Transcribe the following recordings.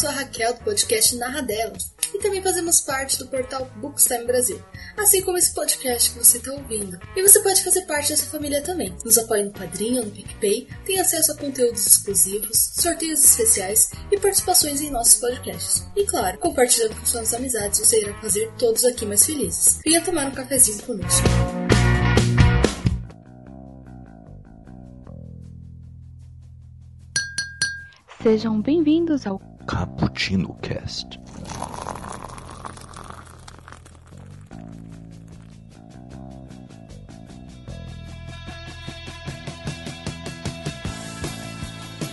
sou a Raquel do podcast Narra Delas e também fazemos parte do portal Bookstime Brasil, assim como esse podcast que você está ouvindo. E você pode fazer parte dessa família também. Nos apoie no Padrinho no PicPay, tem acesso a conteúdos exclusivos, sorteios especiais e participações em nossos podcasts. E claro, compartilhando com suas amizades, você irá fazer todos aqui mais felizes. Venha tomar um cafezinho conosco. Sejam bem-vindos ao Cappuccino Cast.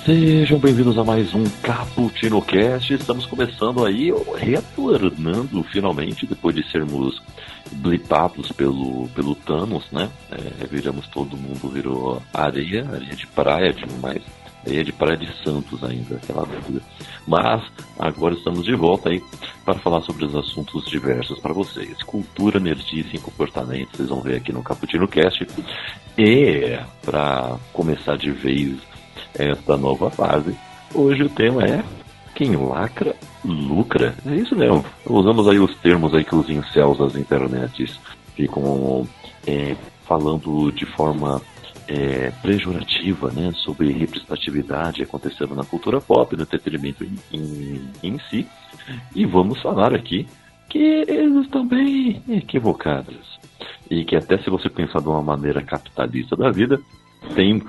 Sejam bem-vindos a mais um Cappuccino Cast. Estamos começando aí, retornando finalmente, depois de sermos blipados pelo, pelo Thanos, né? É, viramos todo mundo, virou areia, areia de praia, tipo, mais areia de praia de Santos ainda, aquela dúvida. Mas agora estamos de volta aí para falar sobre os assuntos diversos para vocês. Cultura, nerdice e comportamento, vocês vão ver aqui no Cappuccino Cast. E para começar de vez esta nova fase. Hoje o tema é quem lacra, lucra. É isso mesmo. Usamos aí os termos aí que os incels das internets ficam é, falando de forma é, pejorativa né, sobre representatividade acontecendo na cultura pop, no entretenimento em, em, em si. E vamos falar aqui que eles estão bem equivocados. E que até se você pensar de uma maneira capitalista da vida, tem,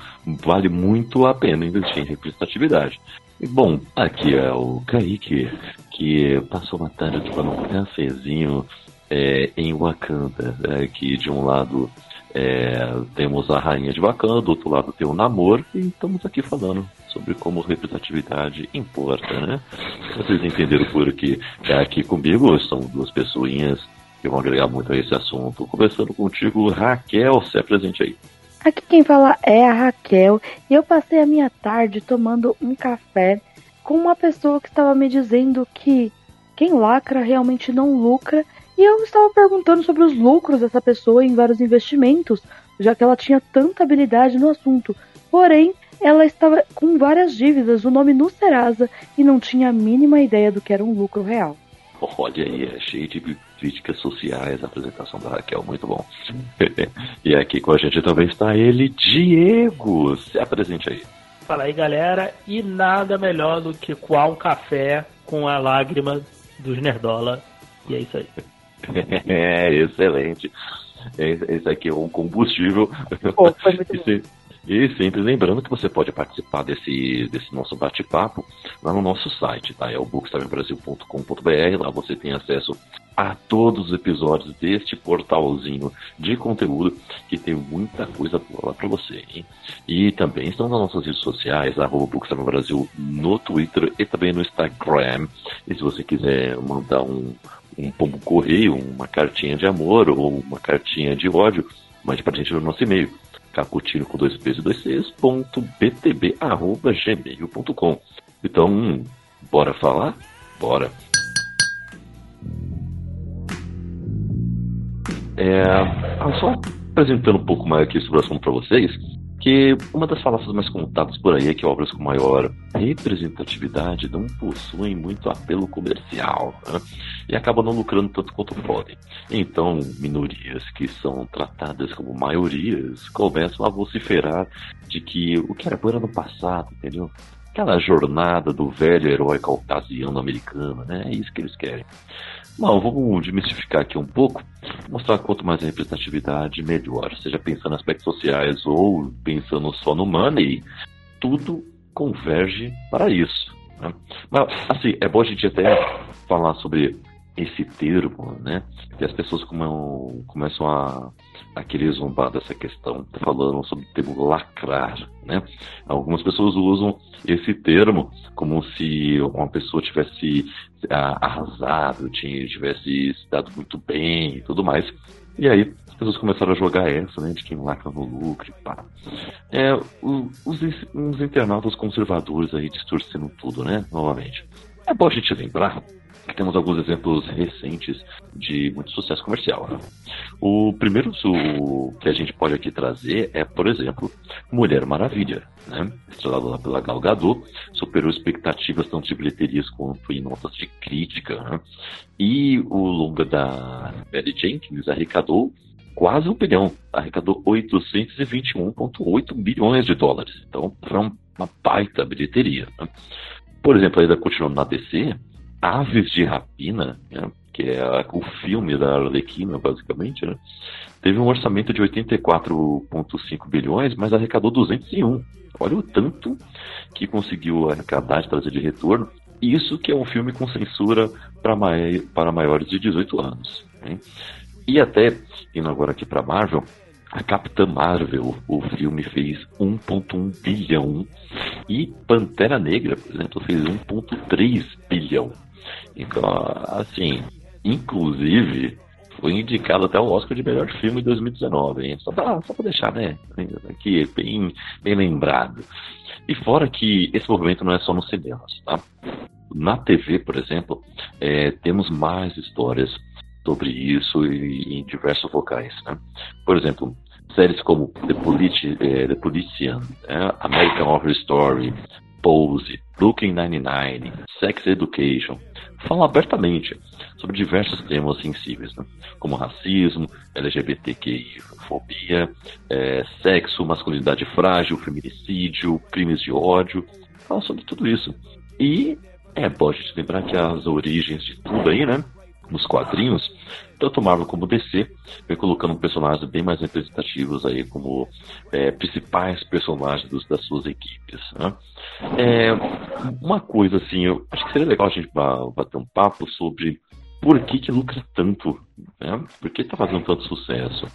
vale muito a pena investir em representatividade. E, bom, aqui é o Kaique, que passou uma tarde tomando um cafezinho é, em Wakanda, é, que de um lado é, temos a rainha de Wakanda, do outro lado tem o namoro, e estamos aqui falando sobre como representatividade importa, né? Vocês entenderam por que é aqui comigo, são duas pessoinhas que vão agregar muito a esse assunto. Conversando contigo, Raquel, se apresente aí. Aqui quem fala é a Raquel e eu passei a minha tarde tomando um café com uma pessoa que estava me dizendo que quem lacra realmente não lucra e eu estava perguntando sobre os lucros dessa pessoa em vários investimentos, já que ela tinha tanta habilidade no assunto. Porém, ela estava com várias dívidas, o nome no Serasa e não tinha a mínima ideia do que era um lucro real. Olha aí, é cheio de críticas sociais, a apresentação da Raquel, muito bom. e aqui com a gente também está ele, Diego. Se apresente aí. Fala aí, galera. E nada melhor do que coar um café com a lágrima dos Nerdola. E é isso aí. é, excelente. Esse aqui é um combustível. Pô, foi muito bom. E sempre lembrando que você pode participar desse, desse nosso bate-papo lá no nosso site, tá? É o bookstamebrasil.com.br. Lá você tem acesso a todos os episódios deste portalzinho de conteúdo que tem muita coisa boa lá para você, hein? E também estão nas nossas redes sociais, arroba Brasil no Twitter e também no Instagram. E se você quiser mandar um, um pombo correio, uma cartinha de amor ou uma cartinha de ódio, mande pra gente no nosso e-mail caputino com dois P's e dois C's, ponto btb, arroba, gmail.com. Então, bora falar? Bora! É, só apresentando um pouco mais aqui sobre o assunto para vocês, que uma das falácias mais contadas por aí é que obras com maior representatividade não possuem muito apelo comercial né? e acabam não lucrando tanto quanto podem. Então, minorias que são tratadas como maiorias começam a vociferar de que o que era bom no passado, entendeu? Aquela jornada do velho herói caucasiano americano, né? É isso que eles querem. Bom, vamos desmistificar aqui um pouco, mostrar quanto mais representatividade, melhor. Seja pensando em aspectos sociais ou pensando só no money, tudo converge para isso. Né? Mas, assim, é bom a gente até falar sobre esse termo, né? Que as pessoas come, começam a, a querer zombar dessa questão, falando sobre o termo lacrar, né? Algumas pessoas usam esse termo como se uma pessoa tivesse ah, arrasado, tivesse se dado muito bem e tudo mais. E aí as pessoas começaram a jogar essa, né? De quem lacra no lucro e pá. É, os, os internautas conservadores aí distorcendo tudo, né? Novamente. É bom a gente lembrar temos alguns exemplos recentes de muito sucesso comercial. Né? O primeiro que a gente pode aqui trazer é, por exemplo, Mulher Maravilha, né? estrelada pela Gal Gadot, superou expectativas tanto de bilheterias quanto em notas de crítica. Né? E o longa da Mary Jenkins arrecadou quase um bilhão, arrecadou 821,8 bilhões de dólares. Então, foi uma baita bilheteria. Né? Por exemplo, ainda continuando na DC, Aves de Rapina, né, que é o filme da Arlequina, basicamente, né, teve um orçamento de 84,5 bilhões, mas arrecadou 201. Olha o tanto que conseguiu arrecadar de trazer de retorno. Isso que é um filme com censura para maiores de 18 anos. Né? E até, indo agora aqui para Marvel, a Capitã Marvel, o filme fez 1.1 bilhão e Pantera Negra, por exemplo, fez 1.3 bilhão. Então, assim, inclusive, foi indicado até o Oscar de melhor filme em 2019, hein? Só para só pra deixar, né? Aqui, bem, bem lembrado. E fora que esse movimento não é só nos cinemas, tá? Na TV, por exemplo, é, temos mais histórias sobre isso em diversos locais. Né? Por exemplo, séries como The, Politi é, The Politician, é, American Horror Story, Pose, Brooklyn Nine-Nine, Sex Education, falam abertamente sobre diversos temas sensíveis, né? como racismo, LGBTQI, fobia, é, sexo, masculinidade frágil, feminicídio, crimes de ódio, falam sobre tudo isso. E é bom a gente lembrar que as origens de tudo aí, né? Nos quadrinhos, tanto Marvel como DC, vem colocando personagens bem mais representativos aí como é, principais personagens dos, das suas equipes. Né? É, uma coisa assim, eu acho que seria legal a gente bater um papo sobre por que, que lucra tanto, né? por que está fazendo tanto sucesso.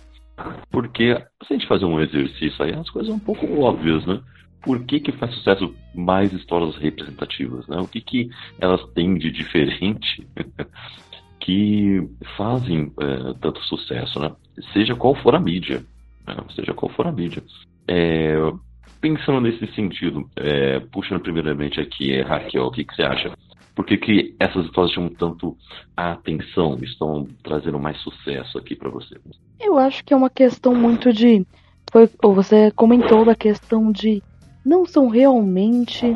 Porque se a gente fazer um exercício aí, as coisas são um pouco óbvias, né? Por que, que faz sucesso mais histórias representativas, né? O que, que elas têm de diferente que fazem é, tanto sucesso, né? Seja qual for a mídia, né? seja qual for a mídia. É, pensando nesse sentido, é, puxando primeiramente aqui, Raquel, o que, que você acha? Por que, que essas histórias chamam tanto a atenção, estão trazendo mais sucesso aqui para você? Eu acho que é uma questão muito de. Foi, você comentou da questão de não são realmente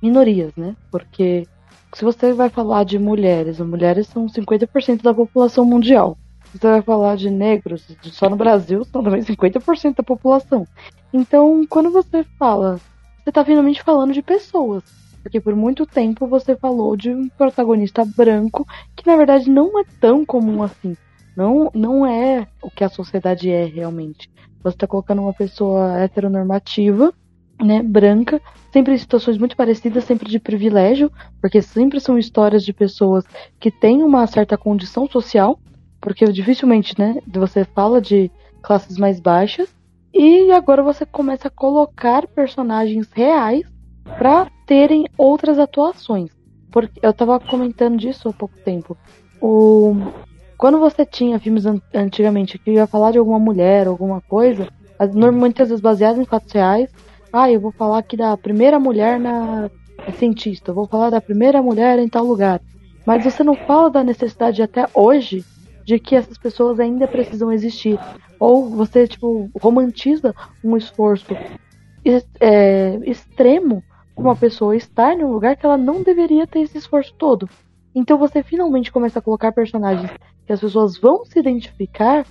minorias, né? Porque se você vai falar de mulheres, mulheres são 50% da população mundial. Se você vai falar de negros, só no Brasil são também 50% da população. Então, quando você fala, você está finalmente falando de pessoas. Porque por muito tempo você falou de um protagonista branco que na verdade não é tão comum assim. Não, não é o que a sociedade é realmente. Você está colocando uma pessoa heteronormativa né, branca, sempre em situações muito parecidas, sempre de privilégio, porque sempre são histórias de pessoas que têm uma certa condição social, porque dificilmente, né, você fala de classes mais baixas, e agora você começa a colocar personagens reais para terem outras atuações. Porque eu estava comentando disso há pouco tempo. O quando você tinha filmes antigamente que ia falar de alguma mulher, alguma coisa, normalmente às vezes baseados em fatos reais, ah, eu vou falar aqui da primeira mulher na é cientista, eu vou falar da primeira mulher em tal lugar. Mas você não fala da necessidade até hoje de que essas pessoas ainda precisam existir. Ou você, tipo, romantiza um esforço é, extremo uma pessoa estar em um lugar que ela não deveria ter esse esforço todo. Então você finalmente começa a colocar personagens que as pessoas vão se identificar,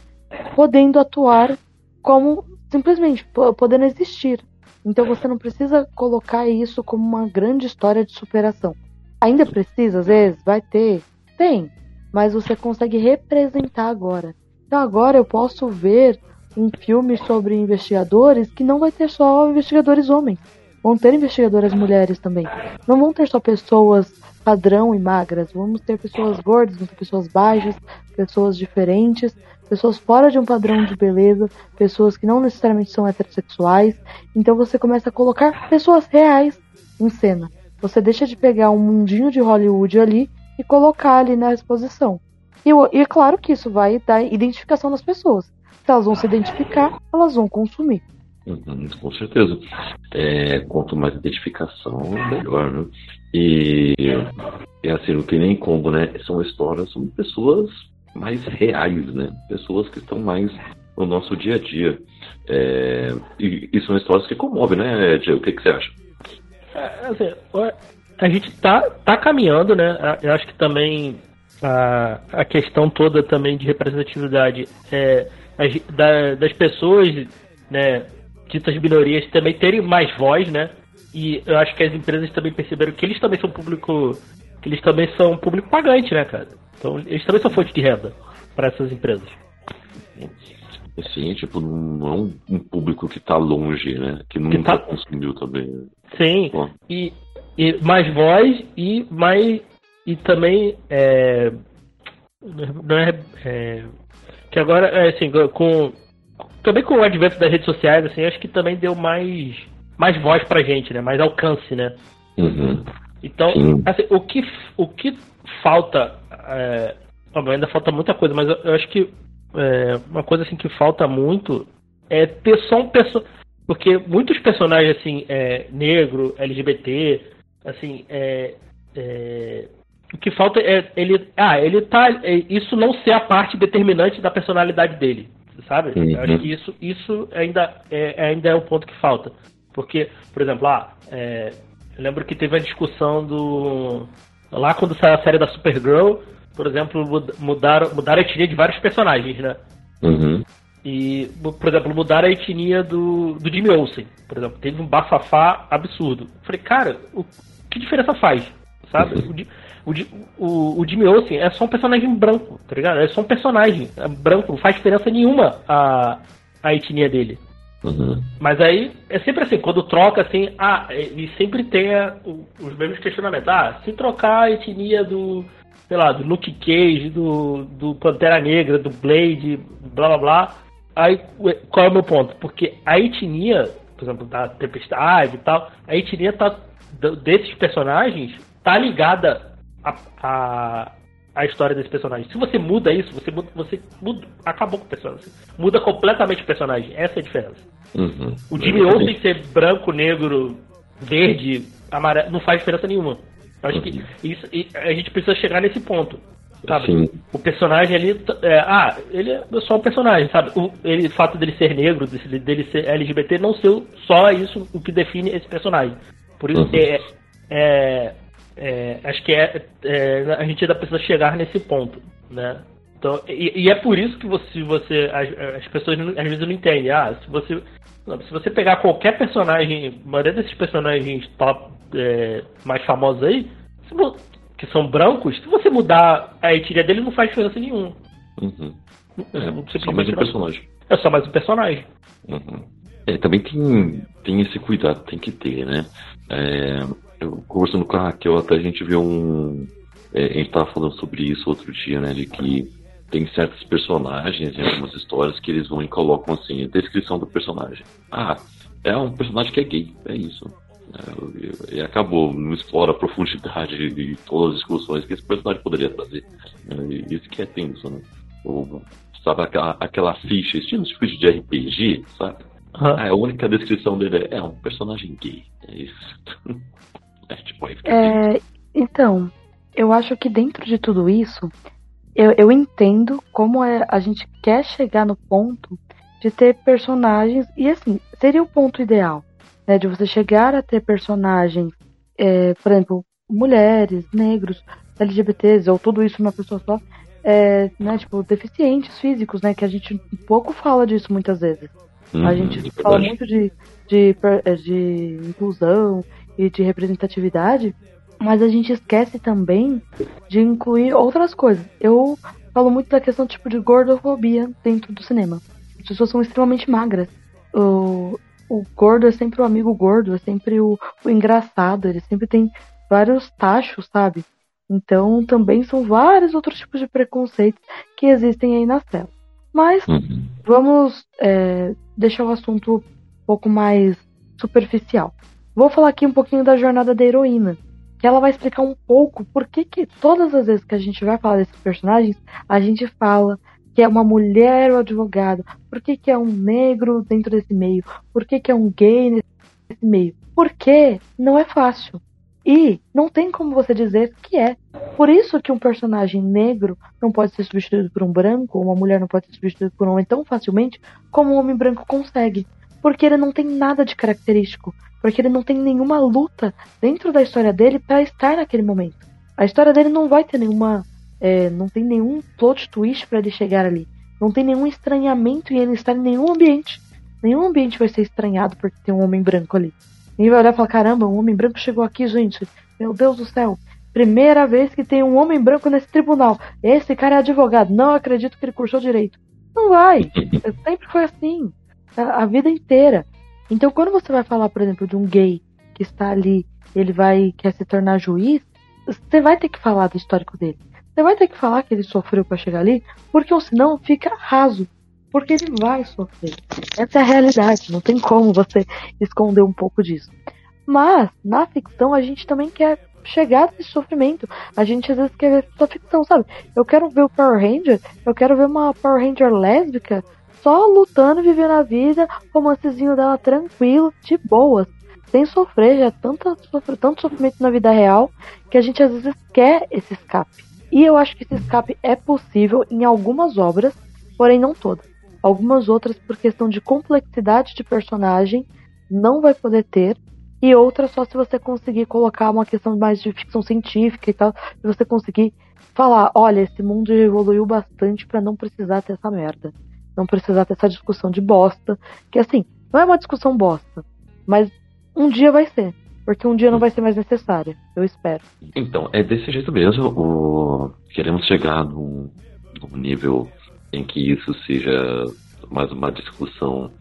podendo atuar como simplesmente podendo existir. Então você não precisa colocar isso como uma grande história de superação. Ainda precisa, às vezes, vai ter, tem, mas você consegue representar agora. Então agora eu posso ver um filme sobre investigadores que não vai ter só investigadores homens. Vão ter investigadoras mulheres também. Não vão ter só pessoas padrão e magras. Vamos ter pessoas gordas, vamos ter pessoas baixas, pessoas diferentes pessoas fora de um padrão de beleza, pessoas que não necessariamente são heterossexuais. Então você começa a colocar pessoas reais em cena. Você deixa de pegar um mundinho de Hollywood ali e colocar ali na exposição. E, e é claro que isso vai dar identificação das pessoas. Se elas vão se identificar, elas vão consumir. Uhum, com certeza. É, quanto mais identificação, melhor, né? E é assim, não tem nem como, né? São histórias, são pessoas mais reais, né? Pessoas que estão mais no nosso dia a dia. É, e, e, são histórias que comovem, né, Diego? O que, que você acha? É, assim, a gente tá, tá caminhando, né? Eu acho que também a, a questão toda também de representatividade é, da, das pessoas, né, ditas minorias também terem mais voz, né? E eu acho que as empresas também perceberam que eles também são público, que eles também são público pagante, né, cara? Então eles também são fonte de renda para essas empresas. Sim, tipo, não é um, um público que está longe, né? Que nunca que tá... consumiu também. Sim. E, e mais voz e mais e também é, não é, é que agora é assim com também com o advento das redes sociais assim acho que também deu mais mais voz pra gente né mais alcance né uhum. Então assim, o que o que falta é, ainda falta muita coisa mas eu, eu acho que é, uma coisa assim que falta muito é ter só um personagem. Porque muitos personagens, assim, é, negro, LGBT, assim, é, é, o que falta é ele. Ah, ele tá. É, isso não ser a parte determinante da personalidade dele. Sabe? Uhum. Eu acho que isso, isso ainda, é, ainda é o ponto que falta. Porque, por exemplo, ah, é, eu lembro que teve a discussão do. Lá quando saiu a série da Supergirl, por exemplo, mudaram, mudaram a etnia de vários personagens, né? Uhum. E, por exemplo, mudaram a etnia do, do Jimmy Olsen. Por exemplo, teve um bafafá absurdo. falei, cara, o, que diferença faz? Sabe? O, o, o, Jimmy Olsen é só um personagem branco, tá ligado? É só um personagem é branco, não faz diferença nenhuma a, a etnia dele. Uhum. Mas aí é sempre assim, quando troca assim, ah, e sempre tem a, os mesmos questionamentos. Ah, se trocar a etnia do, sei lá, do Luke Cage, do, do Pantera Negra, do Blade, blá blá blá. Aí qual é o meu ponto? Porque a etnia, por exemplo, da Tempestade e tal, a etnia tá, desses personagens tá ligada a, a, a história desse personagem. Se você muda isso, você muda, você muda, acabou com o personagem. Muda completamente o personagem. Essa é a diferença. Uhum. O Jimmy Olsen ser branco, negro, verde, amarelo, não faz diferença nenhuma. Acho que isso, a gente precisa chegar nesse ponto. Sabe? Sim. O personagem ali. É, ah, ele é só um personagem, sabe? O, ele, o fato dele ser negro, dele ser LGBT, não ser só isso o que define esse personagem. Por isso uhum. é, é, é, acho que é, é, a gente ainda precisa chegar nesse ponto, né? Então, e, e é por isso que você, você as, as pessoas às vezes não entendem. Ah, se você se você pegar qualquer personagem, a maioria desses personagens top é, mais famosos aí, que são brancos, se você mudar a etnia dele, não faz diferença nenhuma. Uhum. É, só mais um personagem. É só mais um personagem. Uhum. É, também tem, tem esse cuidado, tem que ter, né? É, eu conversando com a Raquel, até a gente viu um. É, a gente tava falando sobre isso outro dia, né? De que tem certos personagens em algumas histórias que eles vão e colocam assim, a descrição do personagem. Ah, é um personagem que é gay, é isso. É, e acabou, não explora a profundidade de todas as discussões que esse personagem poderia trazer. É, isso que é tenso, né? Ou, sabe aquela, aquela ficha, estilo tipo de RPG, sabe? Ah, a única descrição dele é, é um personagem gay. É isso. é, tipo, é, então, eu acho que dentro de tudo isso, eu, eu entendo como é, a gente quer chegar no ponto de ter personagens. E assim, seria o ponto ideal, né? De você chegar a ter personagens, é, por exemplo, mulheres, negros, LGBTs, ou tudo isso numa pessoa só. É, né, tipo, deficientes físicos, né? Que a gente pouco fala disso muitas vezes. Uhum, a gente é fala muito de, de, de inclusão e de representatividade, mas a gente esquece também de incluir outras coisas. Eu falo muito da questão tipo de gordofobia dentro do cinema. As pessoas são extremamente magras. O, o gordo é sempre o amigo gordo, é sempre o, o engraçado, ele sempre tem vários tachos, sabe? Então também são vários outros tipos de preconceitos que existem aí nas telas. Mas uhum. vamos é, deixar o assunto um pouco mais superficial. Vou falar aqui um pouquinho da jornada da heroína, que ela vai explicar um pouco por que, que todas as vezes que a gente vai falar desses personagens, a gente fala que é uma mulher o advogado? Por que, que é um negro dentro desse meio? Por que, que é um gay nesse meio? Porque não é fácil. E não tem como você dizer que é. Por isso que um personagem negro não pode ser substituído por um branco, ou uma mulher não pode ser substituída por um homem tão facilmente como um homem branco consegue. Porque ele não tem nada de característico. Porque ele não tem nenhuma luta dentro da história dele para estar naquele momento. A história dele não vai ter nenhuma. É, não tem nenhum plot twist para ele chegar ali. Não tem nenhum estranhamento em ele estar em nenhum ambiente. Nenhum ambiente vai ser estranhado porque tem um homem branco ali. Ninguém vai olhar e falar: caramba, um homem branco chegou aqui, gente. Meu Deus do céu. Primeira vez que tem um homem branco nesse tribunal. Esse cara é advogado. Não acredito que ele cursou direito. Não vai. Sempre foi assim. A, vida inteira. Então, quando você vai falar, por exemplo, de um gay que está ali, ele vai quer se tornar juiz, você vai ter que falar do histórico dele. Você vai ter que falar que ele sofreu para chegar ali, porque senão fica raso porque ele vai sofrer. Essa é a realidade, não tem como você esconder um pouco disso. Mas, na ficção, a gente também quer chegar nesse sofrimento. A gente às vezes quer ver só ficção, sabe? Eu quero ver o Power Ranger, eu quero ver uma Power Ranger lésbica só lutando, vivendo a vida, romancezinho dela tranquilo, de boas, sem sofrer, já é tanto, tanto sofrimento na vida real, que a gente às vezes quer esse escape. E eu acho que esse escape é possível em algumas obras, porém não todas. Algumas outras, por questão de complexidade de personagem, não vai poder ter. E outras só se você conseguir colocar uma questão mais de ficção científica e tal. Se você conseguir falar: olha, esse mundo evoluiu bastante para não precisar ter essa merda. Não precisar ter essa discussão de bosta. Que assim, não é uma discussão bosta. Mas um dia vai ser. Porque um dia não vai ser mais necessária. Eu espero. Então, é desse jeito mesmo. O... Queremos chegar num, num nível em que isso seja mais uma discussão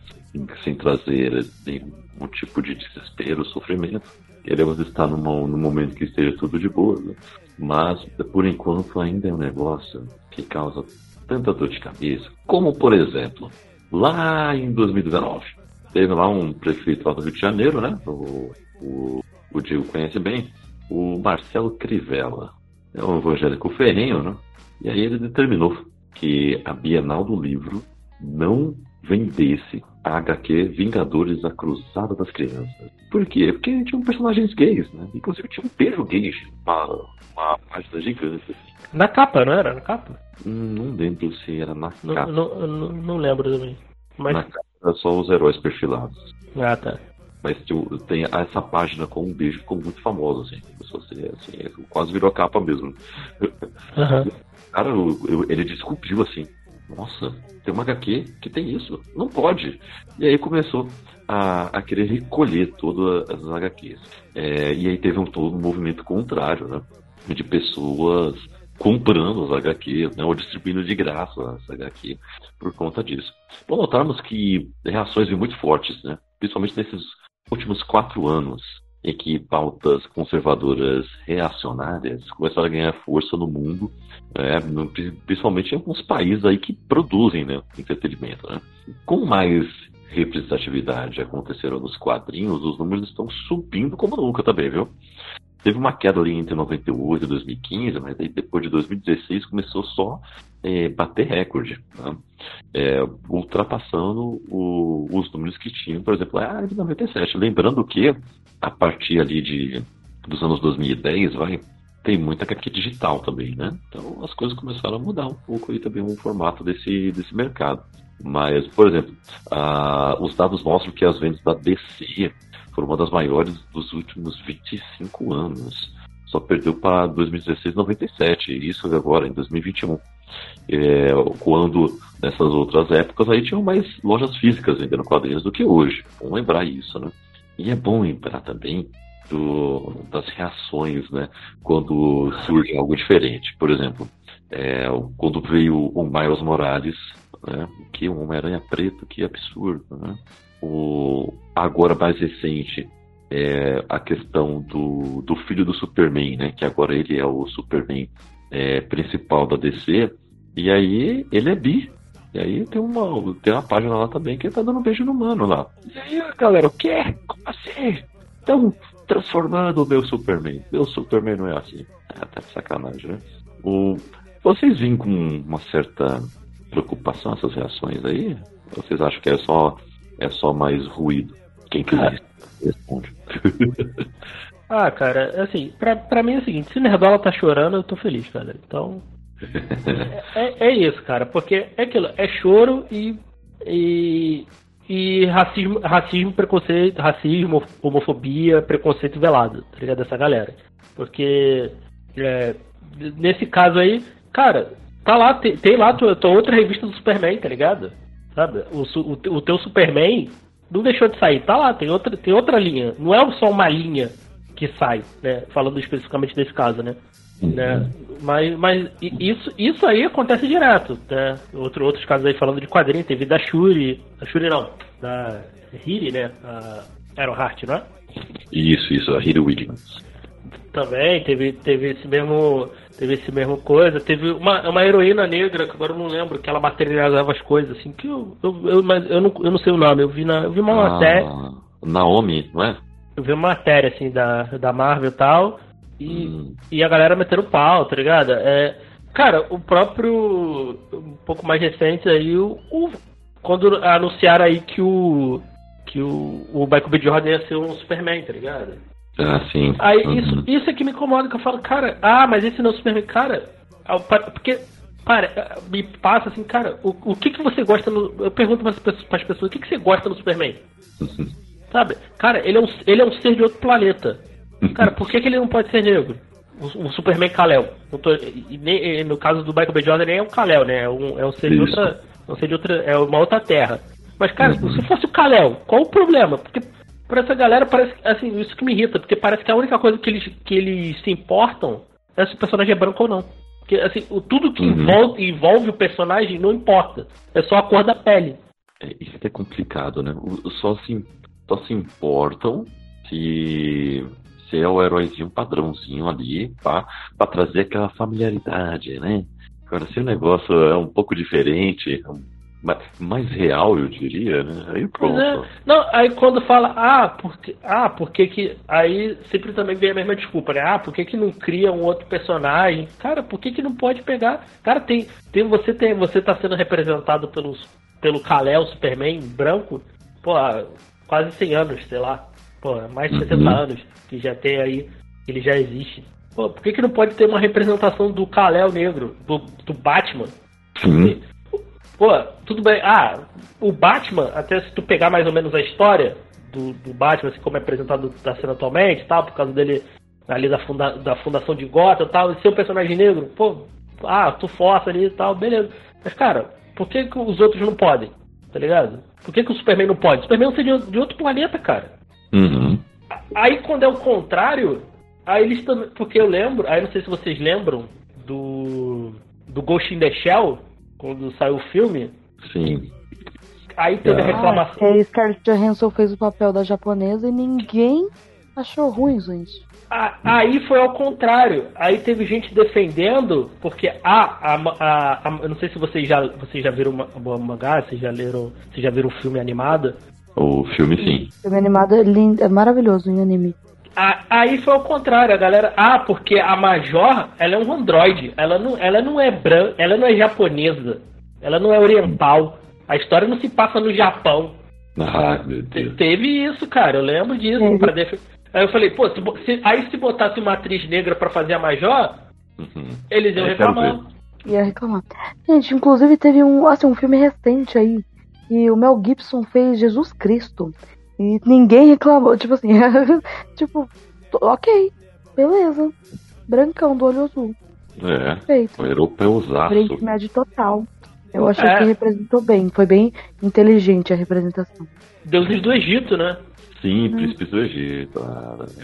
sem trazer nenhum tipo de desespero, sofrimento. Queremos estar num, num momento que esteja tudo de boa, né? mas por enquanto ainda é um negócio que causa tanta dor de cabeça. Como, por exemplo, lá em 2019, teve lá um prefeito lá do Rio de Janeiro, né? O, o, o Diego conhece bem, o Marcelo Crivella. É um evangélico ferrenho, né? E aí ele determinou que a Bienal do Livro não vendesse a HQ Vingadores a Cruzada das Crianças. Por quê? Porque tinham personagens gays, né? Inclusive tinha um beijo gay, uma, uma página gigante. Assim. Na capa, não era? Na capa? Não lembro se era na não, capa. Não, não, não lembro também. Mas... Na capa era só os heróis perfilados. Ah, tá. Mas tipo, tem essa página com um beijo ficou muito famosa, assim. Você, assim, quase virou capa mesmo. Uhum. Cara, ele descobriu assim. Nossa, tem uma HQ que tem isso. Não pode. E aí começou a, a querer recolher todas as HQs. É, e aí teve um todo um movimento contrário, né? De pessoas comprando as HQs, né, ou distribuindo de graça as HQ por conta disso. Bom, notarmos que reações muito fortes, né? Principalmente nesses últimos quatro anos que pautas conservadoras reacionárias começaram a ganhar força no mundo, é, principalmente em alguns países aí que produzem né, entretenimento. Né? Com mais representatividade aconteceram nos quadrinhos, os números estão subindo como nunca também, viu? Teve uma queda ali entre 98 e 2015, mas aí depois de 2016 começou só é, bater recorde, né? é, ultrapassando o, os números que tinham, por exemplo, a de 97. Lembrando que a partir ali de, dos anos 2010 vai tem muita HQ digital também, né? Então as coisas começaram a mudar um pouco aí também o formato desse, desse mercado. Mas, por exemplo, uh, os dados mostram que as vendas da DC foram uma das maiores dos últimos 25 anos. Só perdeu para 2016 97, e isso agora, em 2021. É, quando nessas outras épocas aí tinham mais lojas físicas vendendo quadrinhos do que hoje. Vamos lembrar isso, né? E é bom lembrar também do, das reações, né? Quando surge algo diferente. Por exemplo, é, quando veio o Miles Morales, né? Que um Homem-Aranha preto, que absurdo, né? O, agora mais recente, é a questão do, do filho do Superman, né? Que agora ele é o Superman é, principal da DC. E aí ele é bi. E aí tem uma, tem uma página lá também que ele tá dando um beijo no mano lá. E aí, galera, o quê? Como assim? Estão transformando o meu Superman. Meu Superman não é assim. É, tá de sacanagem, né? O, vocês vêm com uma certa preocupação essas reações aí? Ou vocês acham que é só, é só mais ruído? Quem quiser responde. ah, cara, assim, pra, pra mim é o seguinte, se Nerdola tá chorando, eu tô feliz, cara. Então. É, é isso, cara, porque é aquilo, é choro e. e e racismo, racismo, preconceito, racismo, homofobia, preconceito velado, tá ligado? Dessa galera. Porque é, nesse caso aí, cara, tá lá, tem, tem lá tua, tua, outra revista do Superman, tá ligado? Sabe? O, o, o, teu Superman não deixou de sair, tá lá, tem outra, tem outra linha. Não é só uma linha que sai, né? Falando especificamente desse caso, né? Né? Mas, mas isso, isso aí acontece direto, né? Outro, outros casos aí falando de quadrinho, teve da Shuri, da Shuri não, da Hiri, né? A Aeroheart, não é? Isso, isso, a Hiri Williams. Também teve, teve esse mesmo teve esse mesmo coisa. Teve uma, uma heroína negra, que agora eu não lembro, que ela materializava as coisas, assim, que eu, eu, eu, mas eu, não, eu não sei o nome, eu vi, na, eu vi uma ah, matéria. Naomi, não é? Eu vi uma matéria, assim, da, da Marvel e tal, e, hum. e a galera metendo pau, tá ligado? É, cara, o próprio. Um pouco mais recente aí, o, o quando anunciaram aí que o. que o, o Michael B. Jordan ia ser um Superman, tá ligado? Ah, sim. Aí uhum. isso, isso é que me incomoda, que eu falo, cara, ah, mas esse não é o Superman. Cara, porque, para, me passa assim, cara, o, o que que você gosta no. Eu pergunto para as pessoas, o que que você gosta no Superman? Uhum. Sabe? Cara, ele é, um, ele é um ser de outro planeta. Cara, por que, que ele não pode ser negro? O, o Superman Kal-El. no caso do Michael B. Jordan, nem é um Kal-El, né? É um, é um ser de outra. É um ser de outra. É uma outra terra. Mas, cara, uhum. se fosse o Kal-El, qual o problema? Porque Pra essa galera parece assim, isso que me irrita, porque parece que a única coisa que eles, que eles se importam é se o personagem é branco ou não. Porque assim, o, tudo que uhum. envolve, envolve, o personagem não importa. É só a cor da pele. É, isso é complicado, né? Só se, só se importam se, se é o heróizinho padrãozinho ali pra, pra trazer aquela familiaridade, né? Agora, se o negócio é um pouco diferente, mais real, eu diria, né? Aí pronto. É. Não, aí quando fala, ah, porque, ah, porque que. Aí sempre também vem a mesma desculpa, né? Ah, por que, que não cria um outro personagem? Cara, por que, que não pode pegar? Cara, tem. tem você tem. Você tá sendo representado pelos, pelo Kal-El Superman branco, pô, há quase 100 anos, sei lá. Pô, mais de uhum. 60 anos que já tem aí, ele já existe. Pô, por que, que não pode ter uma representação do Kal-El negro, do, do Batman? Sim. Pô, tudo bem. Ah, o Batman, até se tu pegar mais ou menos a história do, do Batman, assim como é apresentado da cena atualmente tal, por causa dele ali da, funda, da fundação de Gotham e tal, e ser um personagem negro, pô, ah, tu força ali e tal, beleza. Mas, cara, por que, que os outros não podem? Tá ligado? Por que, que o Superman não pode? O Superman um de outro planeta, cara. Uhum. Aí quando é o contrário, aí eles também. Porque eu lembro, aí não sei se vocês lembram do. Do Ghost in the Shell, quando saiu o filme. Sim. Aí teve a ah, reclamação. Ah, Scarlett Johansson fez o papel da japonesa e ninguém achou ruim, gente. Ah, aí foi ao contrário. Aí teve gente defendendo, porque a, a, a, a eu não sei se vocês já, vocês já viram o mangá, vocês já leram, vocês já viram o filme animado. O filme sim. O filme animado é lindo, é maravilhoso em anime. Aí foi ao contrário, a galera. Ah, porque a Major, ela é um androide. Ela não, ela não é branca, ela não é japonesa. Ela não é oriental. A história não se passa no Japão. Ah, meu Deus. Teve isso, cara. Eu lembro disso. Uhum. Def... Aí eu falei, pô, se, aí se botasse uma atriz negra para fazer a Major, uhum. eles iam reclamar. Ia reclamar. Gente, inclusive teve um, assim, um filme recente aí. E o Mel Gibson fez Jesus Cristo. E ninguém reclamou, tipo assim, tipo, ok, beleza. Brancão do olho azul. É, Feito. um europeuzaço. Oriente Médio total. Eu achei é. que representou bem, foi bem inteligente a representação. Deuses do Egito, né? Sim, hum. Príncipes do Egito.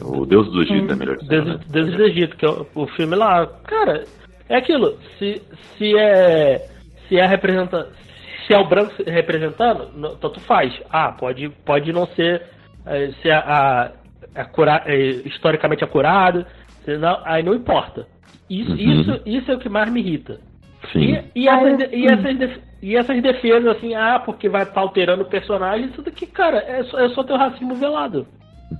o Deus do Egito hum. é melhor Deus, né? Deuses do Egito, que é o, o, filme lá. Cara, é aquilo. Se, se é. Se é representa, se é o branco representando, tanto faz. Ah, pode, pode não ser, é, ser a, a, a cura, é, historicamente acurado, senão, aí não importa. Isso, uhum. isso, isso é o que mais me irrita. Sim. E, e, essas, e, essas, e essas defesas, assim, ah, porque vai estar tá alterando o personagem, isso daqui, cara, é só, é só teu racismo velado.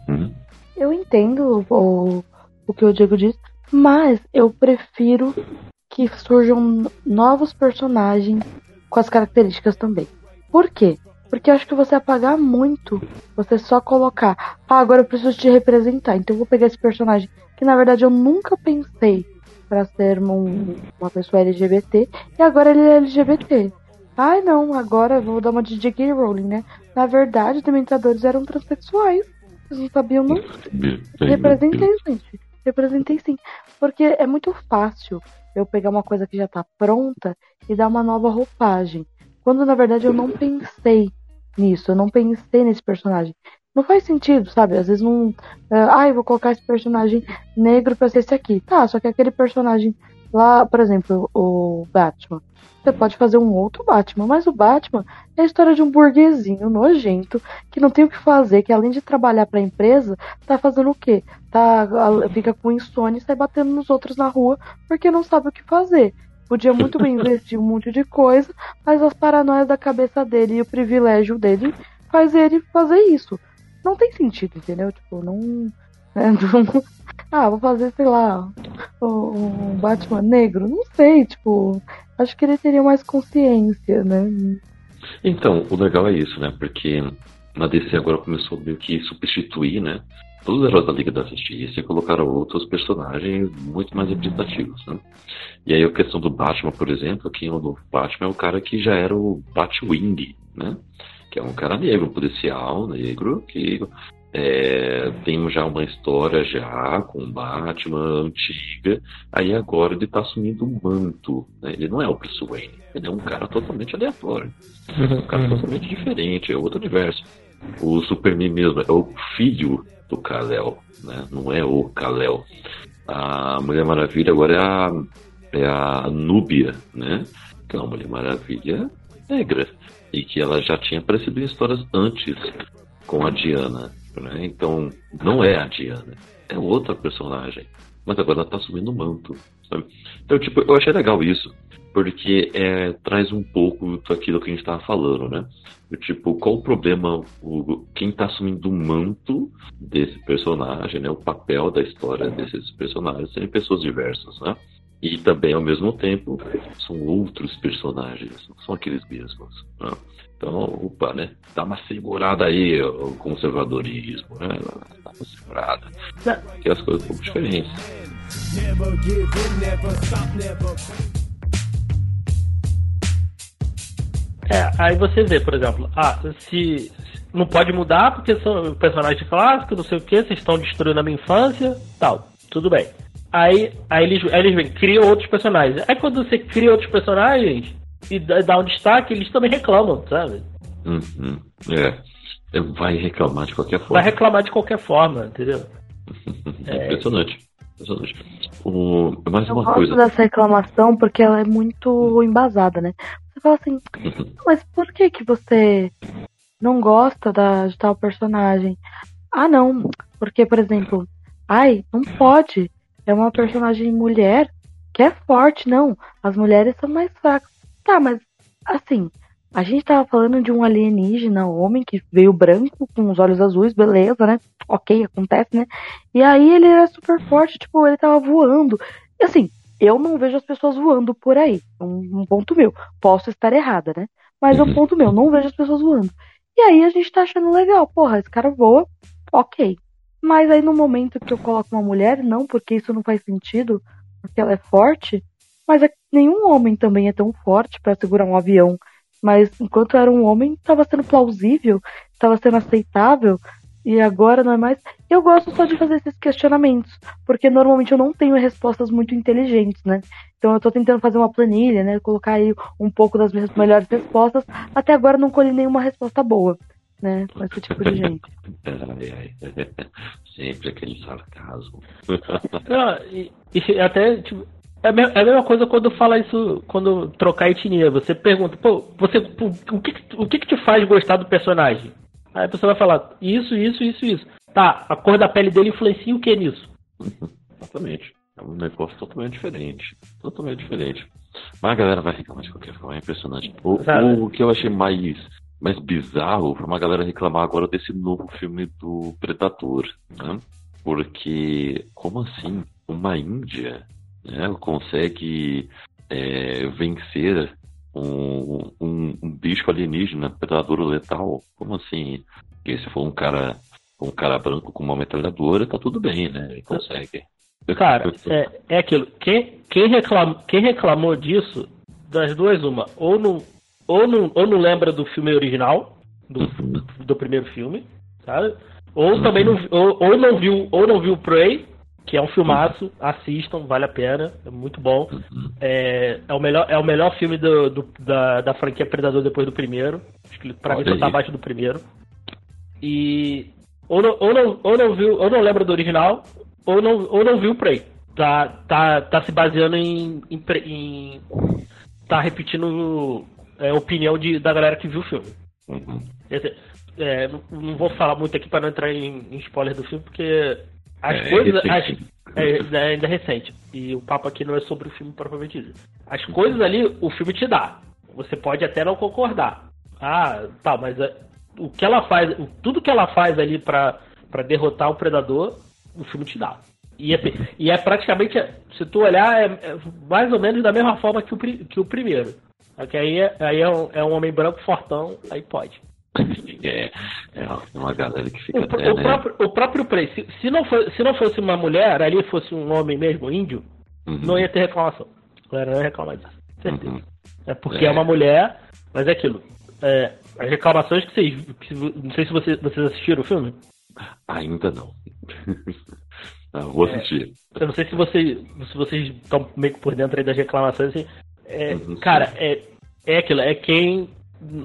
Uhum. Eu entendo o, o que o Diego diz, mas eu prefiro que surjam novos personagens com as características também. Por quê? Porque eu acho que você apagar muito, você só colocar, ah, agora eu preciso te representar, então eu vou pegar esse personagem que na verdade eu nunca pensei para ser um, uma pessoa LGBT e agora ele é LGBT. Ai não, agora eu vou dar uma de J.K. Rowling, né? Na verdade, os dementadores eram transexuais. Vocês não sabiam, não? Representei, gente. Representei sim. Porque é muito fácil eu pegar uma coisa que já tá pronta e dar uma nova roupagem. Quando na verdade eu não pensei nisso, eu não pensei nesse personagem. Não faz sentido, sabe? Às vezes não. Uh, ah, eu vou colocar esse personagem negro pra ser esse aqui. Tá, só que aquele personagem lá, por exemplo, o Batman. Você pode fazer um outro Batman, mas o Batman é a história de um burguesinho nojento que não tem o que fazer, que além de trabalhar para a empresa, tá fazendo o quê? Tá, fica com insônia e sai batendo nos outros na rua porque não sabe o que fazer. Podia muito bem investir um monte de coisa, mas as paranoias da cabeça dele e o privilégio dele faz ele fazer isso. Não tem sentido, entendeu? Tipo, não. Né, não ah, vou fazer, sei lá, um Batman negro. Não sei, tipo, acho que ele teria mais consciência, né? Então, o legal é isso, né? Porque na DC agora começou meio que substituir, né? Todos os heróis da Liga da Justiça e colocaram outros personagens muito mais representativos, né? E aí a questão do Batman, por exemplo, aqui o novo Batman é o cara que já era o Batwing, né? Que é um cara negro, um policial negro, que é, tem já uma história já com Batman antiga, aí agora ele tá assumindo um manto, né? Ele não é o Bruce Wayne, ele é um cara totalmente aleatório, uhum, um cara uhum. totalmente diferente, é outro universo. O Superman mesmo é o filho do Kal-El, né? Não é o Kal-El. A Mulher Maravilha agora é a, é a Núbia, né? Que é uma Mulher Maravilha negra e que ela já tinha aparecido em histórias antes com a Diana. Né? Então, não é a Diana, é outra personagem. Mas agora ela tá assumindo o manto. Sabe? Então, tipo, eu achei legal isso. Porque é, traz um pouco daquilo que a gente tava falando, né? tipo, qual o problema? Quem tá assumindo o manto desse personagem, né? O papel da história desses personagens serem pessoas diversas, né? E também, ao mesmo tempo, são outros personagens, não são aqueles mesmos. Né? Então, opa, né? Dá uma segurada aí o conservadorismo, né? Dá uma segurada. Que as coisas são diferentes. É, aí você vê, por exemplo, ah, se não pode mudar porque são personagens clássicos, não sei o que, vocês estão destruindo a minha infância, tal, tudo bem. Aí, aí eles, aí eles vêm, criam outros personagens. Aí quando você cria outros personagens e dá um destaque, eles também reclamam, sabe? Uhum. É. Vai reclamar de qualquer forma. Vai reclamar de qualquer forma, entendeu? é impressionante. impressionante. O... Mais Eu uma gosto coisa. dessa reclamação porque ela é muito embasada, né? Você fala assim, uhum. mas por que que você não gosta da, de tal personagem? Ah, não. Porque, por exemplo, ai, não pode é uma personagem mulher que é forte, não. As mulheres são mais fracas. Tá, mas assim, a gente tava falando de um alienígena, um homem que veio branco, com os olhos azuis, beleza, né? Ok, acontece, né? E aí ele era super forte, tipo, ele tava voando. E assim, eu não vejo as pessoas voando por aí. Um, um ponto meu. Posso estar errada, né? Mas é um ponto meu, não vejo as pessoas voando. E aí a gente tá achando legal, porra, esse cara voa, ok. Mas aí no momento que eu coloco uma mulher, não, porque isso não faz sentido, porque ela é forte. Mas é, nenhum homem também é tão forte para segurar um avião. Mas enquanto era um homem, estava sendo plausível, estava sendo aceitável, e agora não é mais. Eu gosto só de fazer esses questionamentos, porque normalmente eu não tenho respostas muito inteligentes, né? Então eu tô tentando fazer uma planilha, né? Colocar aí um pouco das minhas melhores respostas. Até agora não colhi nenhuma resposta boa né? Com esse tipo de gente. ai, ai. Sempre aquele sarcasmo. Não, e, e até, tipo, é a mesma coisa quando fala isso, quando trocar etnia. Você pergunta, pô, você, o que, o que, que te faz gostar do personagem? Aí a pessoa vai falar, isso, isso, isso, isso. Tá, a cor da pele dele influencia o que nisso? Exatamente. É um negócio totalmente diferente. Totalmente diferente. Mas a galera vai reclamar de qualquer forma, é impressionante. O, o, o que eu achei mais mais bizarro foi uma galera reclamar agora desse novo filme do Predador, né? Porque, como assim? Uma Índia né, consegue é, vencer um, um, um bicho alienígena, predador letal. Como assim? Porque se for um cara, um cara branco com uma metralhadora, tá tudo bem, né? Ele consegue. Cara, é, é aquilo. Quem, quem, reclam, quem reclamou disso, das duas, uma, ou não, ou não, ou não lembra do filme original, do, Uhum. do, primeiro filme, sabe? Ou também não, ou, ou não viu, ou não viu Prey, que é um filmaço, assistam, vale a pena, é muito bom. É, é, o, melhor, é o melhor filme do, do- da, da franquia Predador depois do primeiro. Acho que pra mim Olha só tá abaixo do primeiro. E. Ou não, ou não, ou não viu, ou não lembra do original, ou não, ou não viu o Prey. Tá, tá, tá se baseando em. em, em- tá repetindo é, a opinião de, da galera que viu o filme. Uhum. É, não, não vou falar muito aqui para não entrar em, em spoiler do filme, porque as É, coisas. recente. as- é, ainda recente. E o papo aqui não é sobre o filme propriamente dito. As coisas ali, o filme te dá. Você pode até não concordar. Ah, tá, mas é, o que ela faz, tudo que ela faz ali pra pra derrotar o predador, o filme te dá. E é, e é praticamente, se tu olhar, é, é mais ou menos da mesma forma que o, que o primeiro. Que aí, é, aí é, um, é um homem branco fortão, aí pode. É, é uma galera que fica O, até, o né? próprio, o próprio Prey, se, se, não for, se não fosse uma mulher, ali fosse um homem mesmo, índio, Uhum. não ia ter reclamação. Galera não ia reclamar disso. Certeza. Uhum. É porque É. é. uma mulher, mas é aquilo. É, as reclamações que vocês. que- não sei se vocês, vocês assistiram o filme. Ainda não. Vou É. assistir. Eu não sei se, vocês se vocês estão meio que por dentro aí das reclamações. Assim, é, Uhum, cara, é, é aquilo. É quem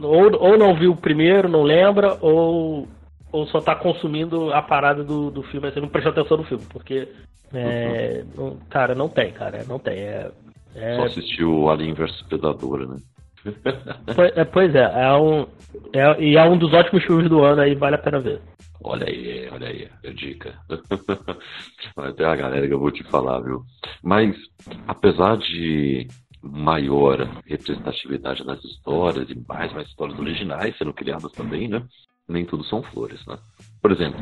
ou, ou não viu o primeiro, não lembra, ou, ou só tá consumindo a parada do, do filme, assim, não prestou atenção no filme. Porque, é, não- cara, não tem, cara. Não tem. É, é- Só assistiu Alien vs Predador, né? Pois é, pois é, é um, é, e é um dos ótimos filmes do ano aí, vale a pena ver. Olha aí, olha aí, a dica. Vai ter a galera que eu vou te falar, viu? Mas, apesar de maior representatividade nas histórias e mais, mais histórias originais sendo criadas também, né? Nem tudo são flores, né? Por exemplo,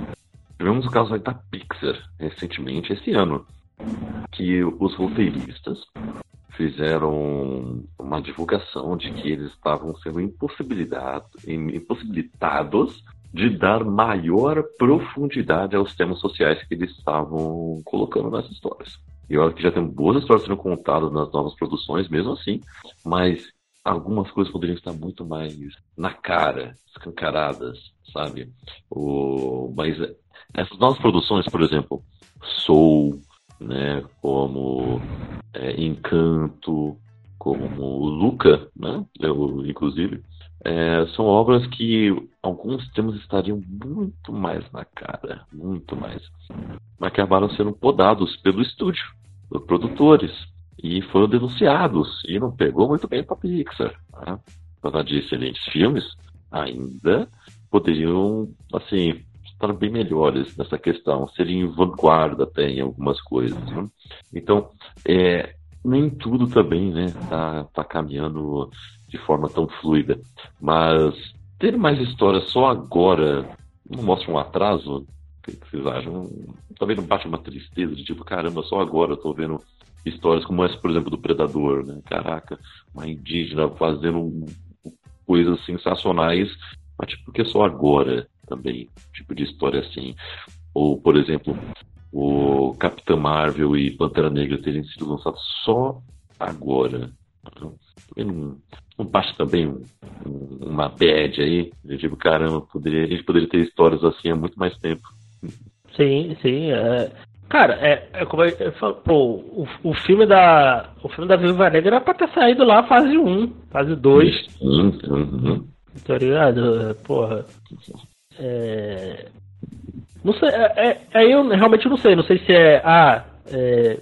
tivemos o caso da Pixar recentemente, esse ano, que os roteiristas fizeram uma divulgação de que eles estavam sendo impossibilitados, impossibilitados de dar maior profundidade aos temas sociais que eles estavam colocando nas histórias. Eu acho que já tem boas histórias sendo contadas nas novas produções, mesmo assim, mas algumas coisas poderiam estar muito mais na cara, escancaradas, sabe? O, mas essas novas produções, por exemplo, Soul, né, como é, Encanto, como Luca, né, eu, inclusive, é, são obras que alguns temas estariam muito mais na cara, muito mais, mas acabaram sendo podados pelo estúdio, pelos produtores, e foram denunciados, e não pegou muito bem para Pixar. Né? Apesar de excelentes filmes, ainda poderiam, assim, estar bem melhores nessa questão, serem vanguarda até em algumas coisas. Né? Então, é, nem tudo também né, tá, tá caminhando de forma tão fluida. Mas ter mais histórias só agora não mostra um atraso? O que vocês acham? Também não bate uma tristeza de tipo, caramba, só agora eu tô vendo histórias como essa, por exemplo, do Predador, né? Caraca, uma indígena fazendo coisas sensacionais, mas tipo, porque só agora também, tipo de história assim. Ou, por exemplo, o Capitã Marvel e Pantera Negra terem sido lançados só agora. Não, não baixa também um, um, uma bad aí? Eu digo, caramba, poderia, a gente poderia ter histórias assim há muito mais tempo. Sim, sim. É... Cara, é, é como eu falo, pô, o, o filme da. O filme da Viúva Negra era pra ter saído lá fase 1, fase 2, Uhum, uhum. tá ligado? Porra. É. Não sei, é, é, é, eu realmente não sei, não sei se é. Ah, é,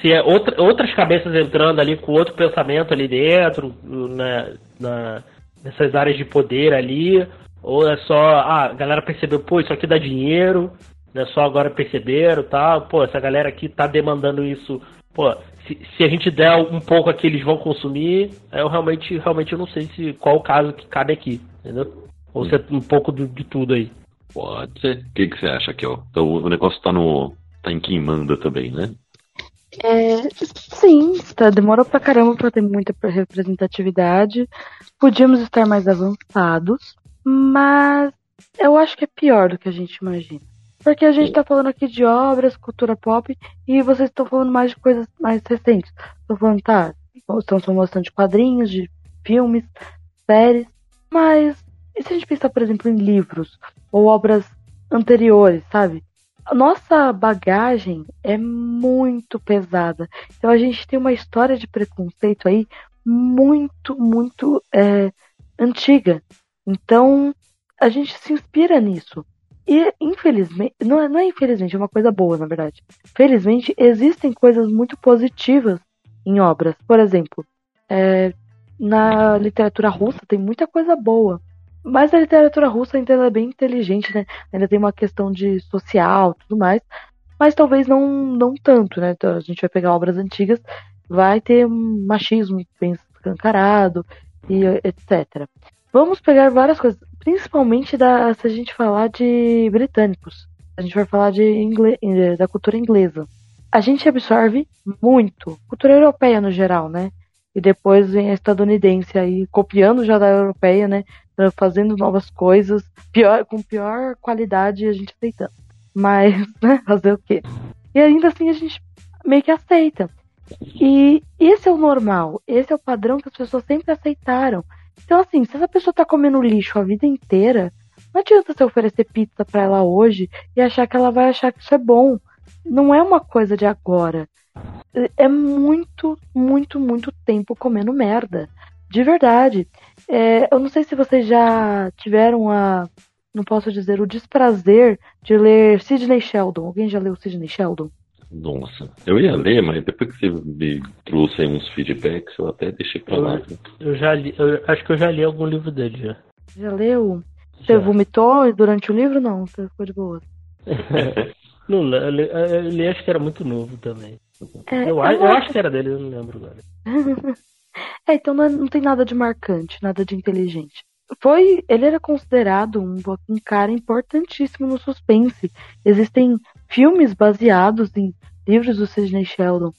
se é outra, outras cabeças entrando ali com outro pensamento ali dentro, na, na, nessas áreas de poder ali, ou é só, ah, a galera percebeu, pô, isso aqui dá dinheiro, não é só agora perceberam tal, pô, essa galera aqui tá demandando isso, pô, se, se a gente der um pouco aqui, eles vão consumir, eu realmente, realmente eu não sei se qual o caso que cabe aqui, entendeu? Ou se é um pouco de, tudo aí. Pode ser. O que, que você acha, Kel? Então o negócio tá no. tá em quem manda também, né? É, sim, tá, demorou pra caramba pra ter muita representatividade. Podíamos estar mais avançados, mas eu acho que é pior do que a gente imagina. Porque a gente tá falando aqui de obras, cultura pop, e vocês estão falando mais de coisas mais recentes. Estão falando, tá, estão mostrando de quadrinhos, de filmes, séries, mas e se a gente pensar, por exemplo, em livros ou obras anteriores, sabe? Nossa bagagem é muito pesada. Então a gente tem uma história de preconceito aí muito, muito é, antiga. Então a gente se inspira nisso. E infelizmente, não é, não é infelizmente, é uma coisa boa, na verdade. Felizmente, existem coisas muito positivas em obras. Por exemplo, é, na literatura russa tem muita coisa boa. Mas a literatura russa ainda é bem inteligente, né? Ainda tem uma questão de social tudo mais. Mas talvez não, não tanto, né? Então, a gente vai pegar obras antigas, vai ter machismo bem escancarado e etc. Vamos pegar várias coisas, principalmente da, se a gente falar de britânicos. A gente vai falar de ingle, da cultura inglesa. A gente absorve muito, cultura europeia no geral, né? E depois vem a estadunidense aí, copiando já da europeia, né? Fazendo novas coisas, pior, com pior qualidade a gente aceitando. Mas, né, fazer o quê? E ainda assim a gente meio que aceita. E esse é o normal, esse é o padrão que as pessoas sempre aceitaram. Então, assim, se essa pessoa tá comendo lixo a vida inteira, não adianta você oferecer pizza para ela hoje e achar que ela vai achar que isso é bom. Não é uma coisa de agora. É muito, muito, muito tempo comendo merda. De verdade. É, eu não sei se vocês já tiveram a. Não posso dizer, o desprazer de ler Sidney Sheldon. Alguém já leu Sidney Sheldon? Nossa, eu ia ler, mas depois que você me trouxe aí uns feedbacks, eu até deixei pra lá. Eu, já li, eu acho que eu já li algum livro dele já. Já leu? Você já. vomitou durante o livro? Não, você ficou de boa. não, eu li, eu li, acho que era muito novo também. É, eu, eu, eu acho que era dele, eu não lembro agora. É, então não, é, não, tem nada de marcante, nada de inteligente. Foi, ele era considerado um, um cara importantíssimo no suspense. Existem filmes baseados em livros do Sidney Sheldon.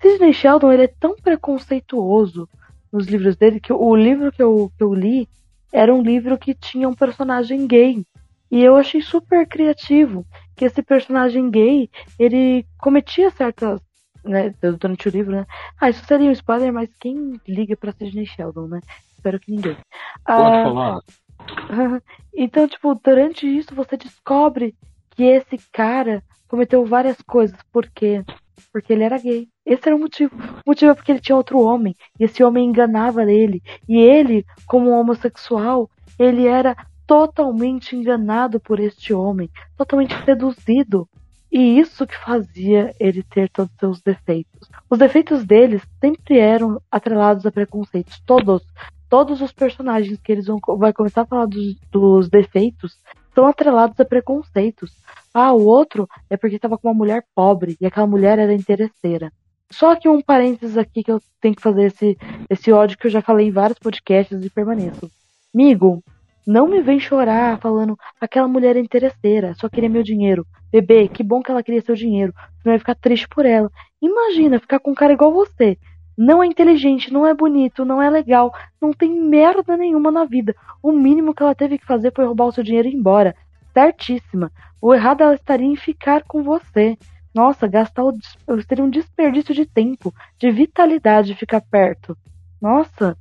Sidney Sheldon ele é tão preconceituoso nos livros dele que o livro que eu, que eu li era um livro que tinha um personagem gay. E eu achei super criativo que esse personagem gay, ele cometia certas né, durante o livro, né? Ah, isso seria um spoiler, mas quem liga pra Sidney Sheldon, né? Espero que ninguém. Pode ah, falar. então, tipo, durante isso você descobre que esse cara cometeu várias coisas. Por quê? Porque ele era gay. Esse era o motivo. O motivo é porque ele tinha outro homem. E esse homem enganava ele. E ele, como homossexual, ele era totalmente enganado por este homem. Totalmente seduzido. E isso que fazia ele ter todos os seus defeitos. Os defeitos deles sempre eram atrelados a preconceitos. Todos, todos os personagens que eles vão vai começar a falar dos, dos defeitos são atrelados a preconceitos. Ah, o outro é porque estava com uma mulher pobre e aquela mulher era interesseira. Só que um parênteses aqui que eu tenho que fazer esse, esse ódio que eu já falei em vários podcasts e permaneço. Amigo, não me vem chorar falando aquela mulher é interesseira, só queria meu dinheiro. Bebê, que bom que ela queria seu dinheiro. Você vai ficar triste por ela. Imagina ficar com um cara igual você. Não é inteligente, não é bonito, não é legal, não tem merda nenhuma na vida. O mínimo que ela teve que fazer foi roubar o seu dinheiro e ir embora. Certíssima. O errado ela estaria em ficar com você. Nossa, gastar o, seria um desperdício de tempo, de vitalidade ficar perto. Nossa,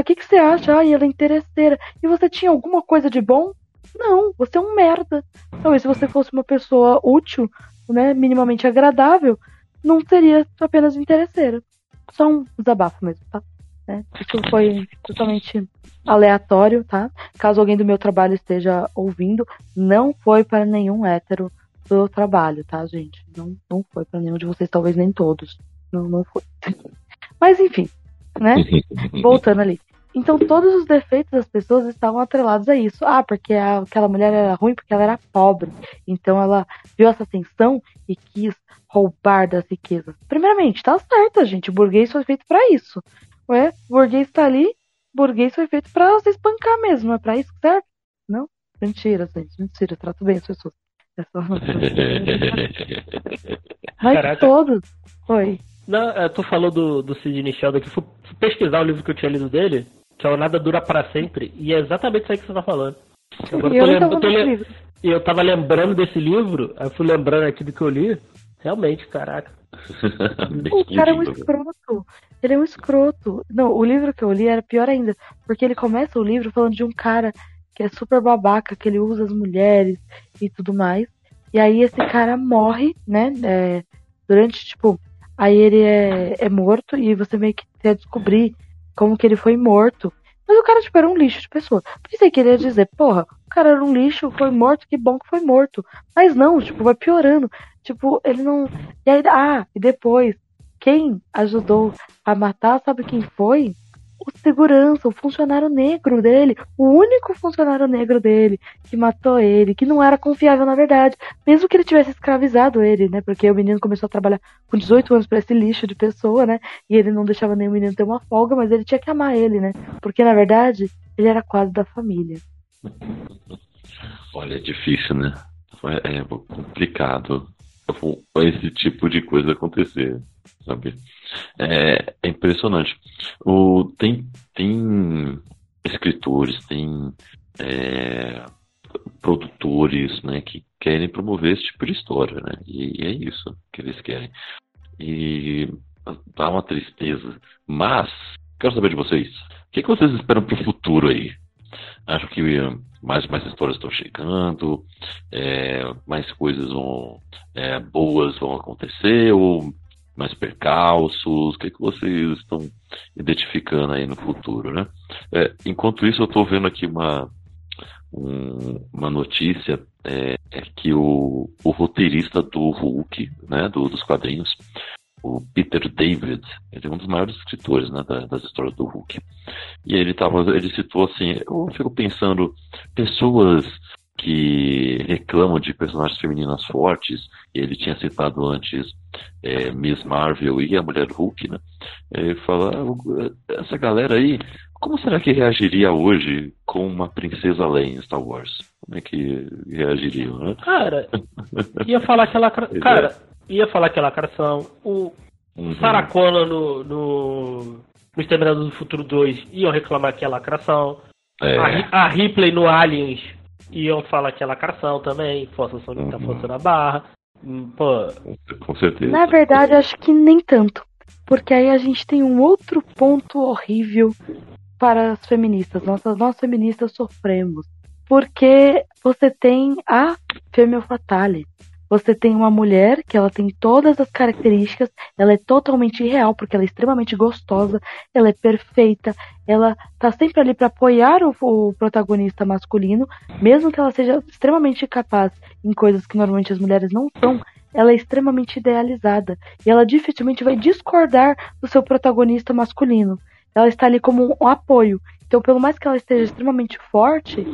o que, que você acha? Ai, ela é interesseira. E você tinha alguma coisa de bom? Não, você é um merda. Talvez se você fosse uma pessoa útil, né, minimamente agradável, não seria apenas interesseira. Só um desabafo mesmo, tá? É, isso foi totalmente aleatório, tá? Caso alguém do meu trabalho esteja ouvindo, não foi para nenhum hétero do trabalho, tá, gente? Não, não foi para nenhum de vocês, talvez nem todos. Não, não foi. Mas enfim, né? Voltando ali. Então todos os defeitos das pessoas estavam atrelados a isso. Ah, porque aquela mulher era ruim porque ela era pobre. Então ela viu essa tensão e quis roubar das riquezas. Primeiramente, tá certo, gente. O burguês foi feito para isso. Ué, o burguês tá ali, o burguês foi feito para você espancar mesmo. Não é pra isso que serve? Não? Mentira, gente. Mentira. Trato bem as pessoas. É só... Mas Caraca. todos Oi. Não, é, tu falou do, do Sidney Sheldon que fui pesquisar o livro que eu tinha lido dele, que é o Nada Dura para Sempre, e é exatamente isso aí que você tá falando. Agora eu, eu, tô lem... E eu tava lembrando desse livro, aí eu fui lembrando aqui do que eu li. Realmente, caraca. o cara é um escroto. Ele é um escroto. Não, o livro que eu li era pior ainda, porque ele começa o livro falando de um cara que é super babaca, que ele usa as mulheres e tudo mais. E aí esse cara morre, né? É, durante, tipo, aí ele é, é morto e você meio que quer descobrir como que ele foi morto. Mas o cara, tipo, era um lixo de pessoa. Pensei que ele ia dizer, porra, o cara era um lixo, foi morto, que bom que foi morto. Mas não, tipo, vai piorando. Tipo, ele não. E aí, ah, e depois, quem ajudou a matar, sabe quem foi? O segurança, o funcionário negro dele, o único funcionário negro dele que matou ele, que não era confiável na verdade, mesmo que ele tivesse escravizado ele, né? Porque o menino começou a trabalhar com 18 anos para esse lixo de pessoa, né? E ele não deixava o menino ter uma folga, mas ele tinha que amar ele, né? Porque na verdade ele era quase da família. Olha, é difícil, né? É complicado esse tipo de coisa acontecer, sabe? É, é impressionante. O, tem, tem escritores, tem é, produtores né, que querem promover esse tipo de história, né? E, e é isso que eles querem. E dá uma tristeza. Mas, quero saber de vocês. O que, que vocês esperam para o futuro aí? Acho que mais mais histórias estão chegando, é, mais coisas vão, é, boas vão acontecer, ou mais percalços? O que, que vocês estão identificando aí no futuro, né? É, enquanto isso, eu estou vendo aqui uma, um, uma notícia é, é, que o, o roteirista do Hulk, né, do, dos quadrinhos, o Peter David, ele é um dos maiores escritores né, das histórias do Hulk. E ele tava, ele citou assim, eu fico pensando, pessoas que reclamam de personagens femininas fortes, ele tinha citado antes é, Miss Marvel e a Mulher Hulk, né? Ele fala, ah, essa galera aí, como será que reagiria hoje com uma princesa Leia em Star Wars? Como é que reagiriam, né? Cara, ia falar aquela. Cara, ia falar aquela lacração. O uhum. Sarah Connor no, no, no Exterminador do Futuro 2 iam reclamar que é lacração. É. A, a Ripley no Aliens iam falar que é lacração também, forçação de uhum. tá forçando a barra. Hum, pô. Com certeza. Na verdade, acho que nem tanto. Porque aí a gente tem um outro ponto horrível para as feministas. Nós, nós feministas sofremos. Porque você tem a Femme Fatale, você tem uma mulher que ela tem todas as características, ela é totalmente irreal porque ela é extremamente gostosa, ela é perfeita, ela tá sempre ali para apoiar o, o, protagonista masculino, mesmo que ela seja extremamente capaz em coisas que normalmente as mulheres não são, ela é extremamente idealizada e ela dificilmente vai discordar do seu protagonista masculino. Ela está ali como um apoio. Então, pelo mais que ela esteja extremamente forte,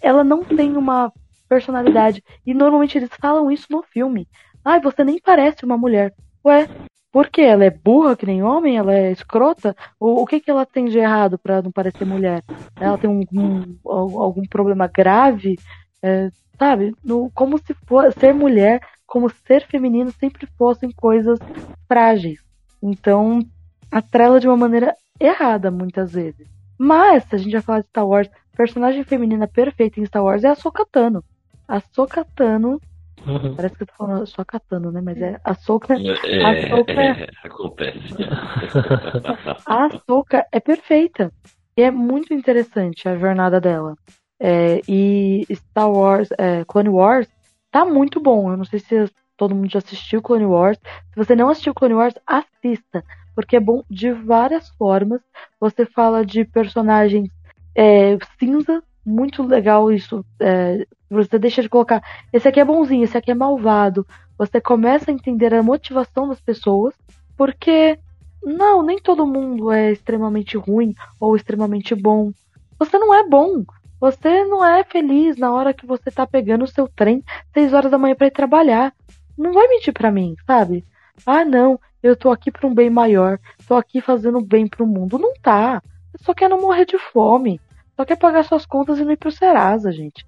ela não tem uma personalidade. E normalmente eles falam isso no filme. Ai, você nem parece uma mulher. Ué, por quê? Ela é burra que nem homem? Ela é escrota? O, o que, que ela tem de errado para não parecer mulher? Ela tem um, um algum problema grave? É, sabe? No, como se for, ser mulher, como ser feminino sempre fossem coisas frágeis. Então, atrela de uma maneira errada muitas vezes. Mas, se a gente vai falar de Star Wars, personagem feminina perfeita em Star Wars é a Sokatano a Sokatano. Uhum. Parece que eu tô falando Sokatano, né? Mas é a Soka. É, a Soka é, é, acontece. a Soka é perfeita. E é muito interessante a jornada dela. É, e Star Wars, é, Clone Wars, tá muito bom. Eu não sei se todo mundo já assistiu Clone Wars. Se você não assistiu Clone Wars, assista. Porque é bom de várias formas. Você fala de personagens é, cinza, muito legal isso. É, você deixa de colocar, esse aqui é bonzinho, esse aqui é malvado. Você começa a entender a motivação das pessoas, porque não, nem todo mundo é extremamente ruim ou extremamente bom. Você não é bom. Você não é feliz na hora que você tá pegando o seu trem 6 horas da manhã para ir trabalhar. Não vai mentir para mim, sabe? Ah, não, eu tô aqui para um bem maior. Tô aqui fazendo bem pro mundo. Não tá. Você só quer não morrer de fome. Só quer pagar suas contas e não ir pro Serasa, gente.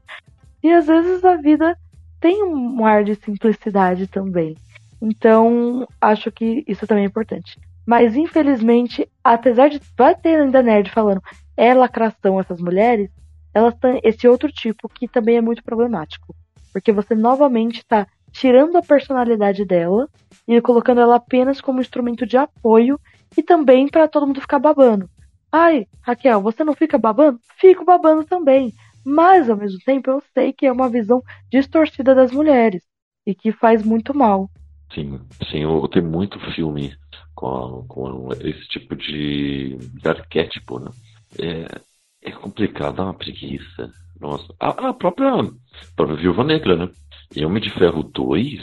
E às vezes a vida tem um ar de simplicidade também. Então, acho que isso também é importante. Mas, infelizmente, apesar de vai ter ainda nerd falando é lacração essas mulheres, elas têm esse outro tipo que também é muito problemático. Porque você novamente está tirando a personalidade dela e colocando ela apenas como instrumento de apoio e também para todo mundo ficar babando. Ai, Raquel, você não fica babando? Fico babando também. Mas, ao mesmo tempo, eu sei que é uma visão distorcida das mulheres e que faz muito mal. Sim, sim, eu, tenho muito filme com, com esse tipo de, de arquétipo, né? É, é complicado, dá uma preguiça. Nossa, a, a própria, a própria Viúva Negra, né? Homem de Ferro 2,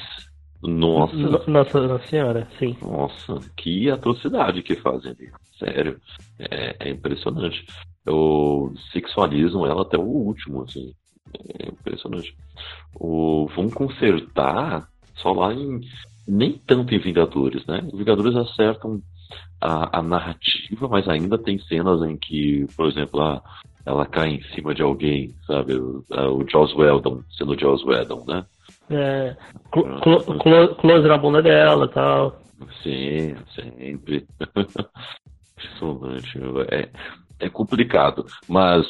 nossa. Nossa Senhora, sim. Nossa, que atrocidade que fazem ali. Sério. É, é impressionante. Eu sexualizam ela até o último, assim. É impressionante. O, vão consertar só lá em. Nem tanto em Vingadores, né? Os Vingadores acertam a, a narrativa, mas ainda tem cenas em que, por exemplo, a, ela cai em cima de alguém, sabe? O, o Joss Whedon, sendo o Joss Whedon, né? É, cl cl close na bunda dela e tal. Sim, sempre. Impressionante. É, é complicado. Mas,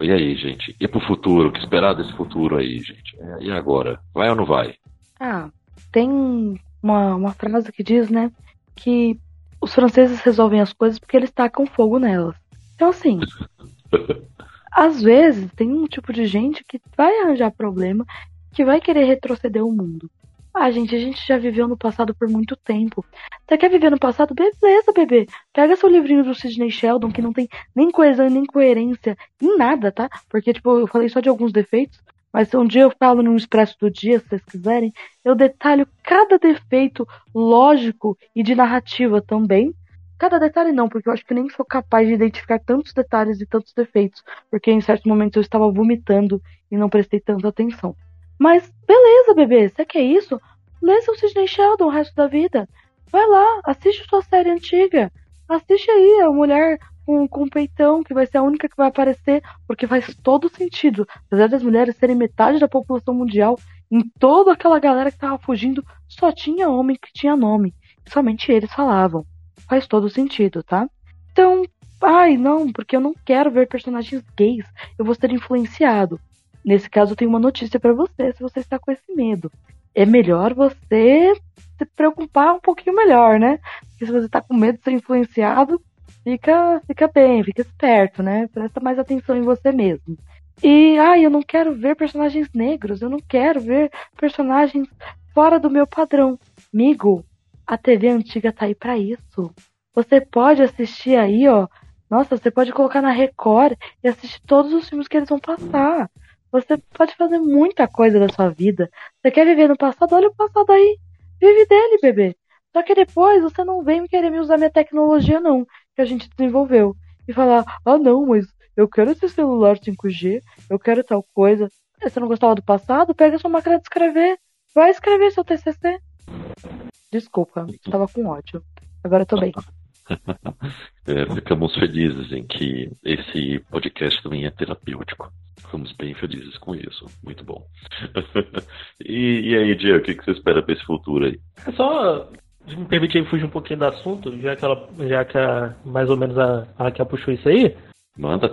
e aí, gente? E pro futuro? O que esperar desse futuro aí, gente? É, e agora? Vai ou não vai? Ah, tem uma, uma frase que diz, né? Que os franceses resolvem as coisas porque eles tacam fogo nelas. Então, assim. às vezes tem um tipo de gente que vai arranjar problema que vai querer retroceder o mundo. Ah, gente, a gente já viveu no passado por muito tempo. Você quer viver no passado? Beleza, bebê. Pega seu livrinho do Sidney Sheldon, que não tem nem coesão nem coerência em nada, tá? Porque, tipo, eu falei só de alguns defeitos. Mas um dia eu falo num expresso do dia, se vocês quiserem, eu detalho cada defeito lógico e de narrativa também. Cada detalhe não, porque eu acho que nem sou capaz de identificar tantos detalhes e tantos defeitos, porque em certos momentos eu estava vomitando e não prestei tanta atenção. Mas beleza, bebê, você quer isso? Lê seu Sidney Sheldon o resto da vida. Vai lá, assiste sua série antiga. Assiste aí a mulher com, com peitão, que vai ser a única que vai aparecer, porque faz todo sentido. Apesar das mulheres serem metade da população mundial, em toda aquela galera que tava fugindo, só tinha homem que tinha nome. Somente eles falavam. Faz todo sentido, tá? Então, ai, não, porque eu não quero ver personagens gays. Eu vou ser influenciado. Nesse caso, eu tenho uma notícia para você, se você está com esse medo. É melhor você se preocupar um pouquinho melhor, né? Porque se você está com medo de ser influenciado, fica, fica bem, fica esperto, né? Presta mais atenção em você mesmo. E, ai, eu não quero ver personagens negros, eu não quero ver personagens fora do meu padrão. Amigo, a TV antiga tá aí para isso. Você pode assistir aí, ó. Nossa, você pode colocar na Record e assistir todos os filmes que eles vão passar. Você pode fazer muita coisa da sua vida. Você quer viver no passado? Olha o passado aí. Vive dele, bebê. Só que depois você não vem querer me usar minha tecnologia, não, que a gente desenvolveu. E falar, ah não, mas eu quero esse celular 5G, eu quero tal coisa. Você não gostava do passado? Pega sua máquina de escrever. Vai escrever seu TCC. Desculpa, estava com ódio. Agora eu tô bem. é, ficamos felizes em que esse podcast também é terapêutico. Ficamos bem felizes com isso. Muito bom. e, e, aí, Diego, o que, que você espera para esse futuro aí? É só me permitir fugir um pouquinho do assunto, já que, ela, já que a, mais ou menos a, a Raquel puxou isso aí. Manda.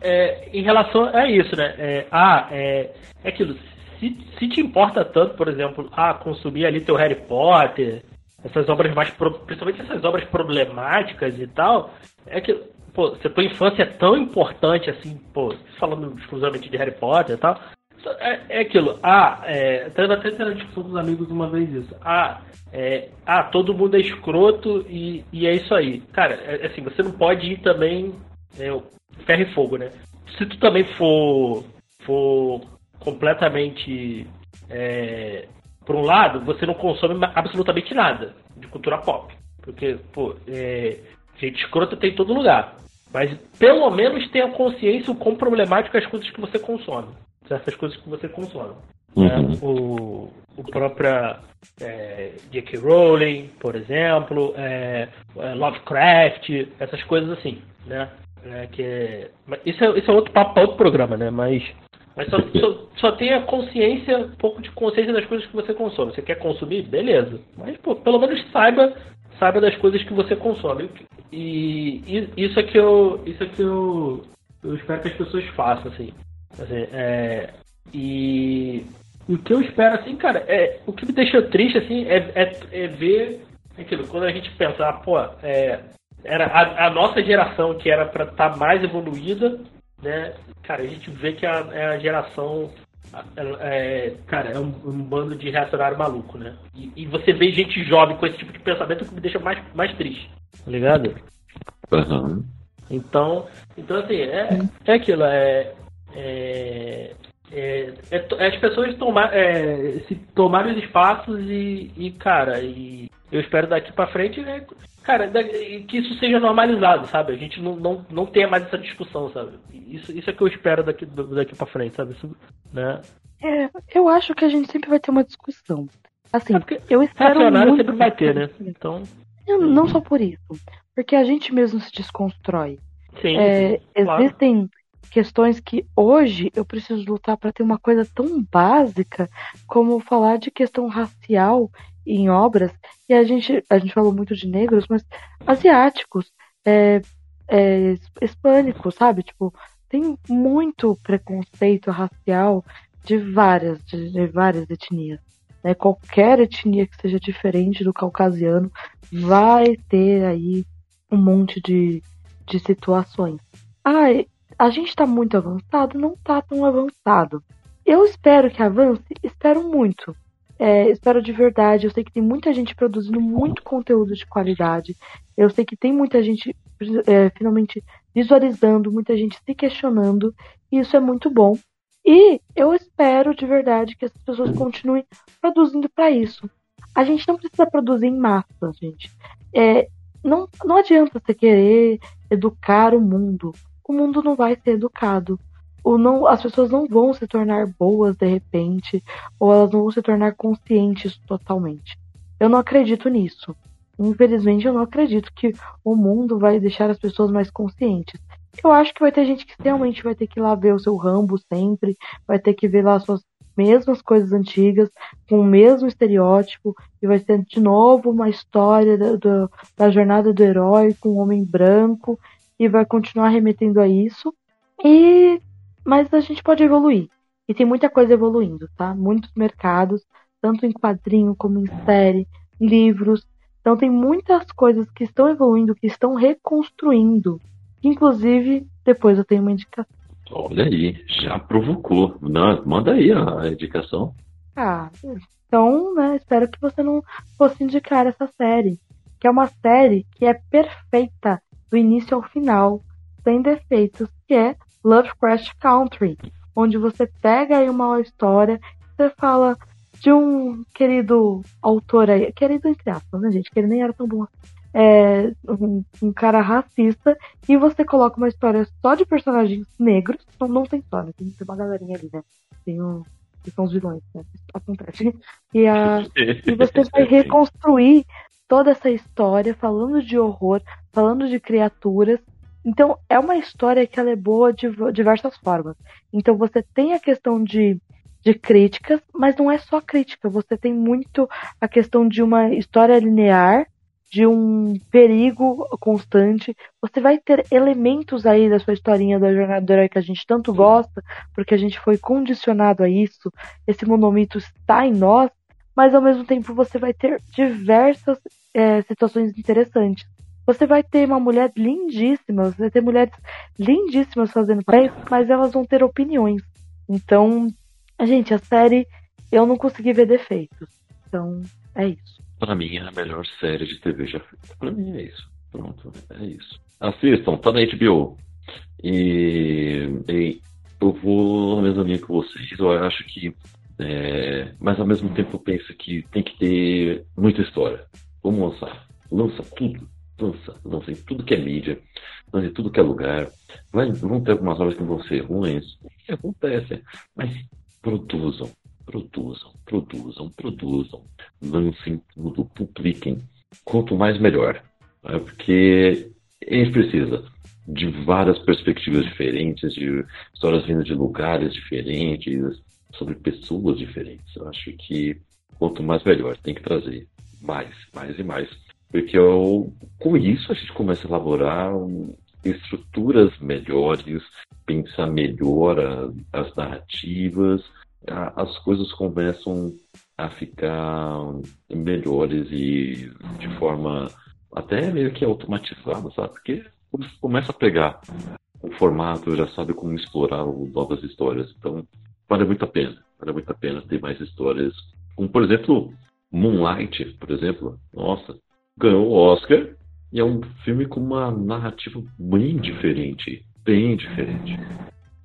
É, em relação a isso, né? É, ah, é, é aquilo. Se, se te importa tanto, por exemplo, ah, consumir ali teu Harry Potter, essas obras mais. Principalmente essas obras problemáticas e tal, é que, pô, se a tua infância é tão importante assim, pô, falando exclusivamente de Harry Potter e tal, é, é aquilo. Ah, é, até até ter a discussão com os amigos uma vez isso. Ah, é, ah, todo mundo é escroto e, e é isso aí. Cara, é, assim, você não pode ir também é, ferro e fogo, né? Se tu também for, for completamente é, por um lado, você não consome absolutamente nada de cultura pop. Porque, pô, é, gente escrota tem em todo lugar. Mas pelo menos tenha consciência o quão problemático é as coisas que você consome. Certas coisas que você consome. Uhum. É, o, o próprio é, J.K. Rowling, por exemplo, é, é, Lovecraft, essas coisas assim, né? É, que é, isso, é, isso é outro papo outro programa, né? Mas Mas só, só, só tenha consciência, um pouco de consciência das coisas que você consome. Você quer consumir? Beleza. Mas, pô, pelo menos saiba, saiba das coisas que você consome. E, e isso é que eu. Isso é que eu, eu espero que as pessoas façam, assim. assim é, e, o que eu espero, assim, cara, é. O que me deixa triste, assim, é, é, é ver aquilo, quando a gente pensa, ah, pô, é, era a, a, nossa geração que era para estar tá mais evoluída, né? Cara, a gente vê que a, é a geração. É, cara, é um, um, bando de reacionário maluco, né? E, e, você vê gente jovem com esse tipo de pensamento que me deixa mais, mais triste, tá ligado? Uhum. Então, então assim, é, é aquilo, é, é, é, é as pessoas tomar, é, se tomarem os espaços e, e, cara, e eu espero daqui para frente, né, cara, que isso seja normalizado, sabe? A gente não, não, não tenha mais essa discussão, sabe? Isso, isso é que eu espero daqui, daqui para frente, sabe? Isso, né? É, eu acho que a gente sempre vai ter uma discussão. Assim, é eu espero muito... sempre vai ter, né? Então... Não só por isso, porque a gente mesmo se desconstrói. Sim, é, claro. Existem questões que hoje eu preciso lutar para ter uma coisa tão básica como falar de questão racial em obras, e a gente, a gente falou muito de negros, mas asiáticos, é, é, hispânicos, sabe? Tipo, tem muito preconceito racial de várias, de, de várias etnias. Né? Qualquer etnia que seja diferente do caucasiano vai ter aí um monte de, de situações. Ah, a gente está muito avançado? Não está tão avançado. Eu espero que avance, espero muito. É, espero de verdade. Eu sei que tem muita gente produzindo muito conteúdo de qualidade. Eu sei que tem muita gente é, finalmente visualizando, muita gente se questionando. E isso é muito bom. E eu espero de verdade que essas pessoas continuem produzindo para isso. A gente não precisa produzir em massa, gente. É, não, não adianta você querer educar o mundo. O mundo não vai ser educado ou não, as pessoas não vão se tornar boas de repente, ou elas não vão se tornar conscientes totalmente. Eu não acredito nisso. Infelizmente, eu não acredito que o mundo vai deixar as pessoas mais conscientes. Eu acho que vai ter gente que realmente vai ter que ir lá ver o seu Rambo sempre, vai ter que ver lá suas mesmas coisas antigas, com o mesmo estereótipo, e vai ser de novo uma história da, da, da jornada do herói com um homem branco, e vai continuar remetendo a isso. E mas a gente pode evoluir. E tem muita coisa evoluindo, tá? Muitos mercados, tanto em quadrinho como em série, livros. Então tem muitas coisas que estão evoluindo, que estão reconstruindo. Inclusive, depois eu tenho uma indicação. Olha aí, já provocou. Não, manda aí a indicação. Ah, então, né, espero que você não fosse indicar essa série. Que é uma série que é perfeita do início ao final, sem defeitos, que é Lovecraft Country, onde você pega aí uma história, você fala de um querido autor aí, querido entre aspas, né, gente? Que ele nem era tão bom é, um, um, cara racista, e você coloca uma história só de personagens negros, não, não tem história, tem, tem uma galerinha ali, né? Tem um, que são os vilões, né? Acontece. E, a, e você vai reconstruir toda essa história falando de horror, falando de criaturas, então, é uma história que ela é boa de diversas formas. Então, você tem a questão de, de críticas, mas não é só crítica. Você tem muito a questão de uma história linear, de um perigo constante. Você vai ter elementos aí da sua historinha da jornada do herói que a gente tanto gosta, porque a gente foi condicionado a isso. Esse monomito está em nós, mas ao mesmo tempo você vai ter diversas é, situações interessantes. Você vai ter uma mulher lindíssima, você vai ter mulheres lindíssimas fazendo papéis, mas elas vão ter opiniões. Então, gente, a série eu não consegui ver defeitos. Então, é isso. Pra mim é a melhor série de TV já feita. Pra mim é isso. Pronto, é isso. Assistam, tá na HBO. E, e eu vou na mesma linha que vocês. Eu acho que. É, mas ao mesmo tempo eu penso que tem que ter muita história. Vamos lançar. Lança tudo lança, lança em tudo que é mídia, lança em tudo que é lugar. Vai, vão ter algumas obras que vão ser ruins, acontece, mas produzam, produzam, produzam, produzam, lancem tudo, publiquem. Quanto mais melhor, né? porque a gente precisa. de várias perspectivas diferentes, de histórias vindo de lugares diferentes, sobre pessoas diferentes. Eu acho que quanto mais melhor, tem que trazer mais, mais e mais. Porque eu, com isso a gente começa a elaborar estruturas melhores, pensar melhor a, as narrativas, a, as coisas começam a ficar melhores e de forma até meio que automatizada, sabe? Porque começa a pegar o formato, já sabe como explorar novas histórias. Então, vale muito a pena. Vale muito a pena ter mais histórias. Como, por exemplo, Moonlight, por exemplo. Nossa, ganhou o Oscar e é um filme com uma narrativa bem diferente. Bem diferente.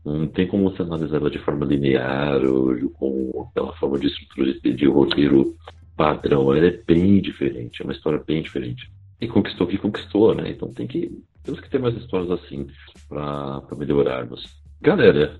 Não tem como você analisar ela de forma linear ou com aquela forma de estrutura de roteiro padrão. Ela é bem diferente, é uma história bem diferente. E conquistou o que conquistou, né? Então tem que temos que ter mais histórias assim para melhorarmos. Galera,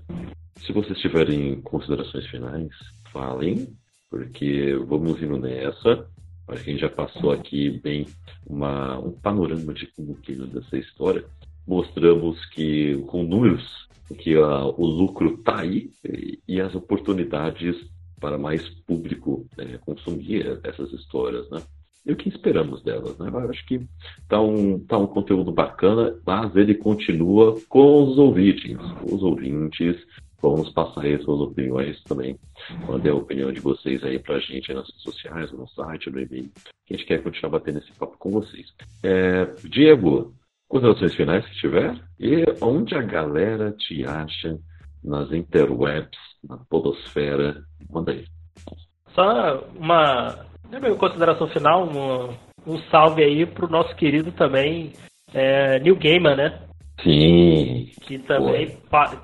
se vocês tiverem considerações finais, falem, porque vamos indo nessa. Acho que a gente já passou aqui bem uma, um panorama de como que dessa história. Mostramos que com números que a, o lucro está aí e, e, as oportunidades para mais público né, consumir essas histórias, né? E o que esperamos delas, né? Eu acho que tá um, tá um conteúdo bacana, mas ele continua com os ouvintes. Os ouvintes, vamos passar aí suas opiniões também. Mandem a opinião de vocês aí pra gente nas redes sociais, no site, no e-mail. A gente quer continuar batendo esse papo com vocês. É, Diego, considerações finais que tiver? E onde a galera te acha nas interwebs, na podosfera? Manda aí. Só uma é minha consideração final, um, um salve aí pro nosso querido também é, Neil Gaiman, né? Sim. Que também,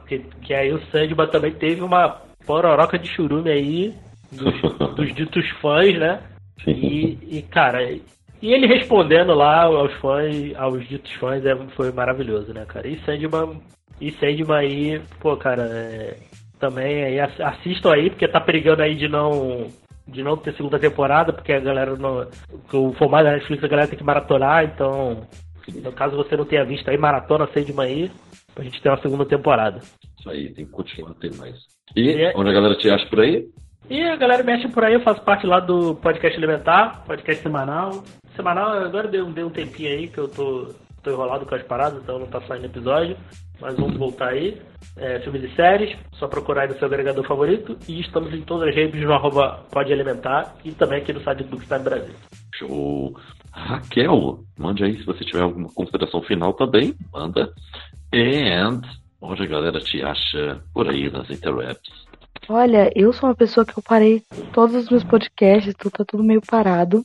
que, que aí o Sandman também teve uma pororoca de churume aí dos, dos ditos fãs, né? Sim. E, e, cara, e ele respondendo lá aos fãs, aos ditos fãs, é, foi maravilhoso, né, cara? E Sandman, e Sandman aí, pô, cara, é, também aí assistam aí, porque tá perigando aí de não de não ter segunda temporada, porque a galera não. O formato da Netflix a galera tem que maratonar, então. No caso você não tenha visto aí, maratona sei de manhã pra gente ter uma segunda temporada. Isso aí, tem que continuar a ter mais. E, e é- onde a galera te acha por aí? E a galera me acha por aí, eu faço parte lá do podcast Elementar, podcast semanal. Semanal, agora deu, deu um tempinho aí que eu tô, tô enrolado com as paradas, então não tá saindo episódio. Mas vamos voltar aí. É, filmes e séries, só procurar aí no seu agregador favorito. E estamos em todas as redes no arroba Pode Elementar e também aqui no site do Bookstime Brasil. Show! Raquel, mande aí se você tiver alguma consideração final também, manda. And onde a galera te acha por aí nas interwebs? Olha, eu sou uma pessoa que eu parei todos os meus podcasts, então tá tudo meio parado.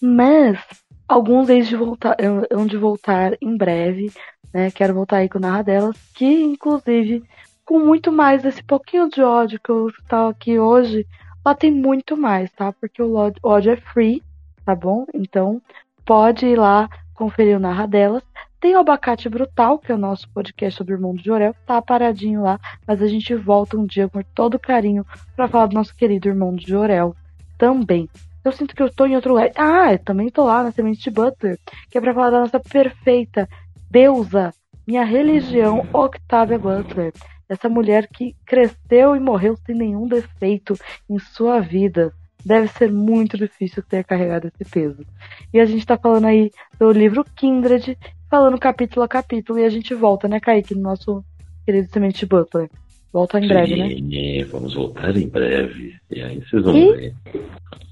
Mas alguns eles de voltar, hão de voltar em breve né? Quero voltar aí com o Narra Delas, que inclusive com muito mais desse pouquinho de ódio que eu tava aqui hoje, lá tem muito mais, tá? Porque o ódio é free, tá bom? Então pode ir lá conferir o Narra Delas. Tem o Abacate Brutal, que é o nosso podcast sobre o mundo de Orel, tá paradinho lá, mas a gente volta um dia com todo carinho para falar do nosso querido irmão de Orel também. Eu sinto que eu tô em outro lugar. Ah, eu também tô lá na Semente de Butler, que é pra falar da nossa perfeita deusa, minha religião, Octavia Butler. Essa mulher que cresceu e morreu sem nenhum defeito em sua vida. Deve ser muito difícil ter carregado esse peso. E a gente tá falando aí do livro Kindred, falando capítulo a capítulo, e a gente volta, né, Kaique, no nosso querido Semente Butler. Volta em breve, né? Sim, vamos voltar em breve. E aí vocês vão e ver.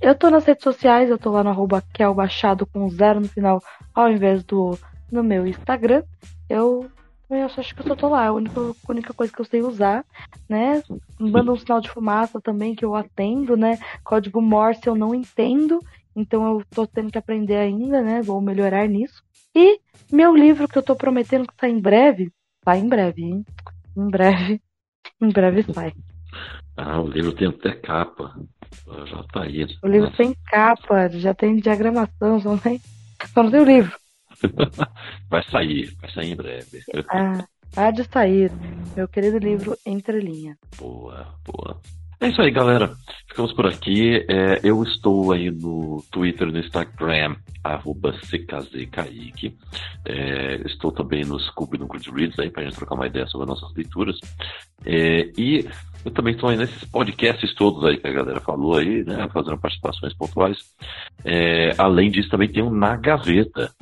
Eu tô nas redes sociais, eu tô lá no arroba Baixado com zero no final, ao invés do no meu Instagram. Eu, eu acho que eu só tô lá, é a única, a única coisa que eu sei usar, né? Manda um sinal de fumaça também que eu atendo, né? Código Morse eu não entendo, então eu tô tendo que aprender ainda, né? Vou melhorar nisso. E meu livro que eu tô prometendo que sai em breve, vai em breve, hein? Em breve, em breve sai. Ah, o livro tem até capa. Já tá aí. O livro Nossa. tem capa, já tem diagramação, só não tem, só não tem o livro. Vai sair, vai sair em breve. Ah, há de sair. Meu querido livro Entre Linha. Boa, boa. É isso aí, galera. Ficamos por aqui. É, eu estou aí no Twitter e no Instagram, arroba CKZKaique. É, estou também no Scoop e no Goodreads aí para gente trocar uma ideia sobre as nossas leituras. É, e eu também estou aí nesses podcasts todos aí que a galera falou aí, né? Fazendo participações pontuais. É, além disso, também tem um Na Gaveta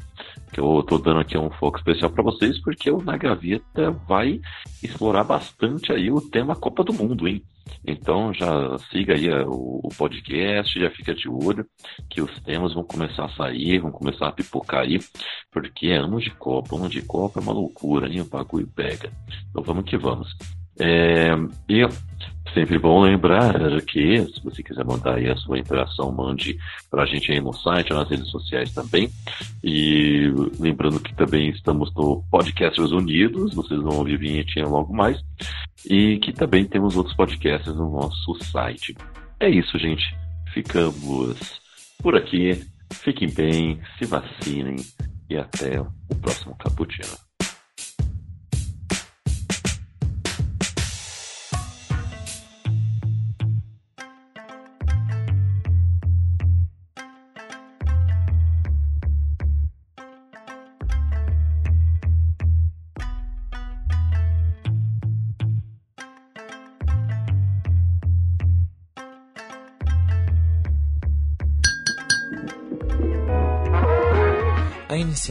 que eu estou dando aqui um foco especial para vocês, porque o Na Gaveta vai explorar bastante aí o tema Copa do Mundo, hein? Então já siga aí é, o, podcast, já fica de olho que os temas vão começar a sair, vão começar a pipocar aí, porque ano de Copa, ano de Copa é uma loucura, hein? O bagulho pega. Então vamos que vamos. É, e sempre bom lembrar que, se você quiser mandar aí a sua interação, mande para a gente aí no site, nas redes sociais também. E lembrando que também estamos no Podcasters Unidos, vocês vão ouvir vinhetinha logo mais. E que também temos outros podcasts no nosso site. É isso, gente. Ficamos por aqui. Fiquem bem, se vacinem e até o próximo Cappuccino.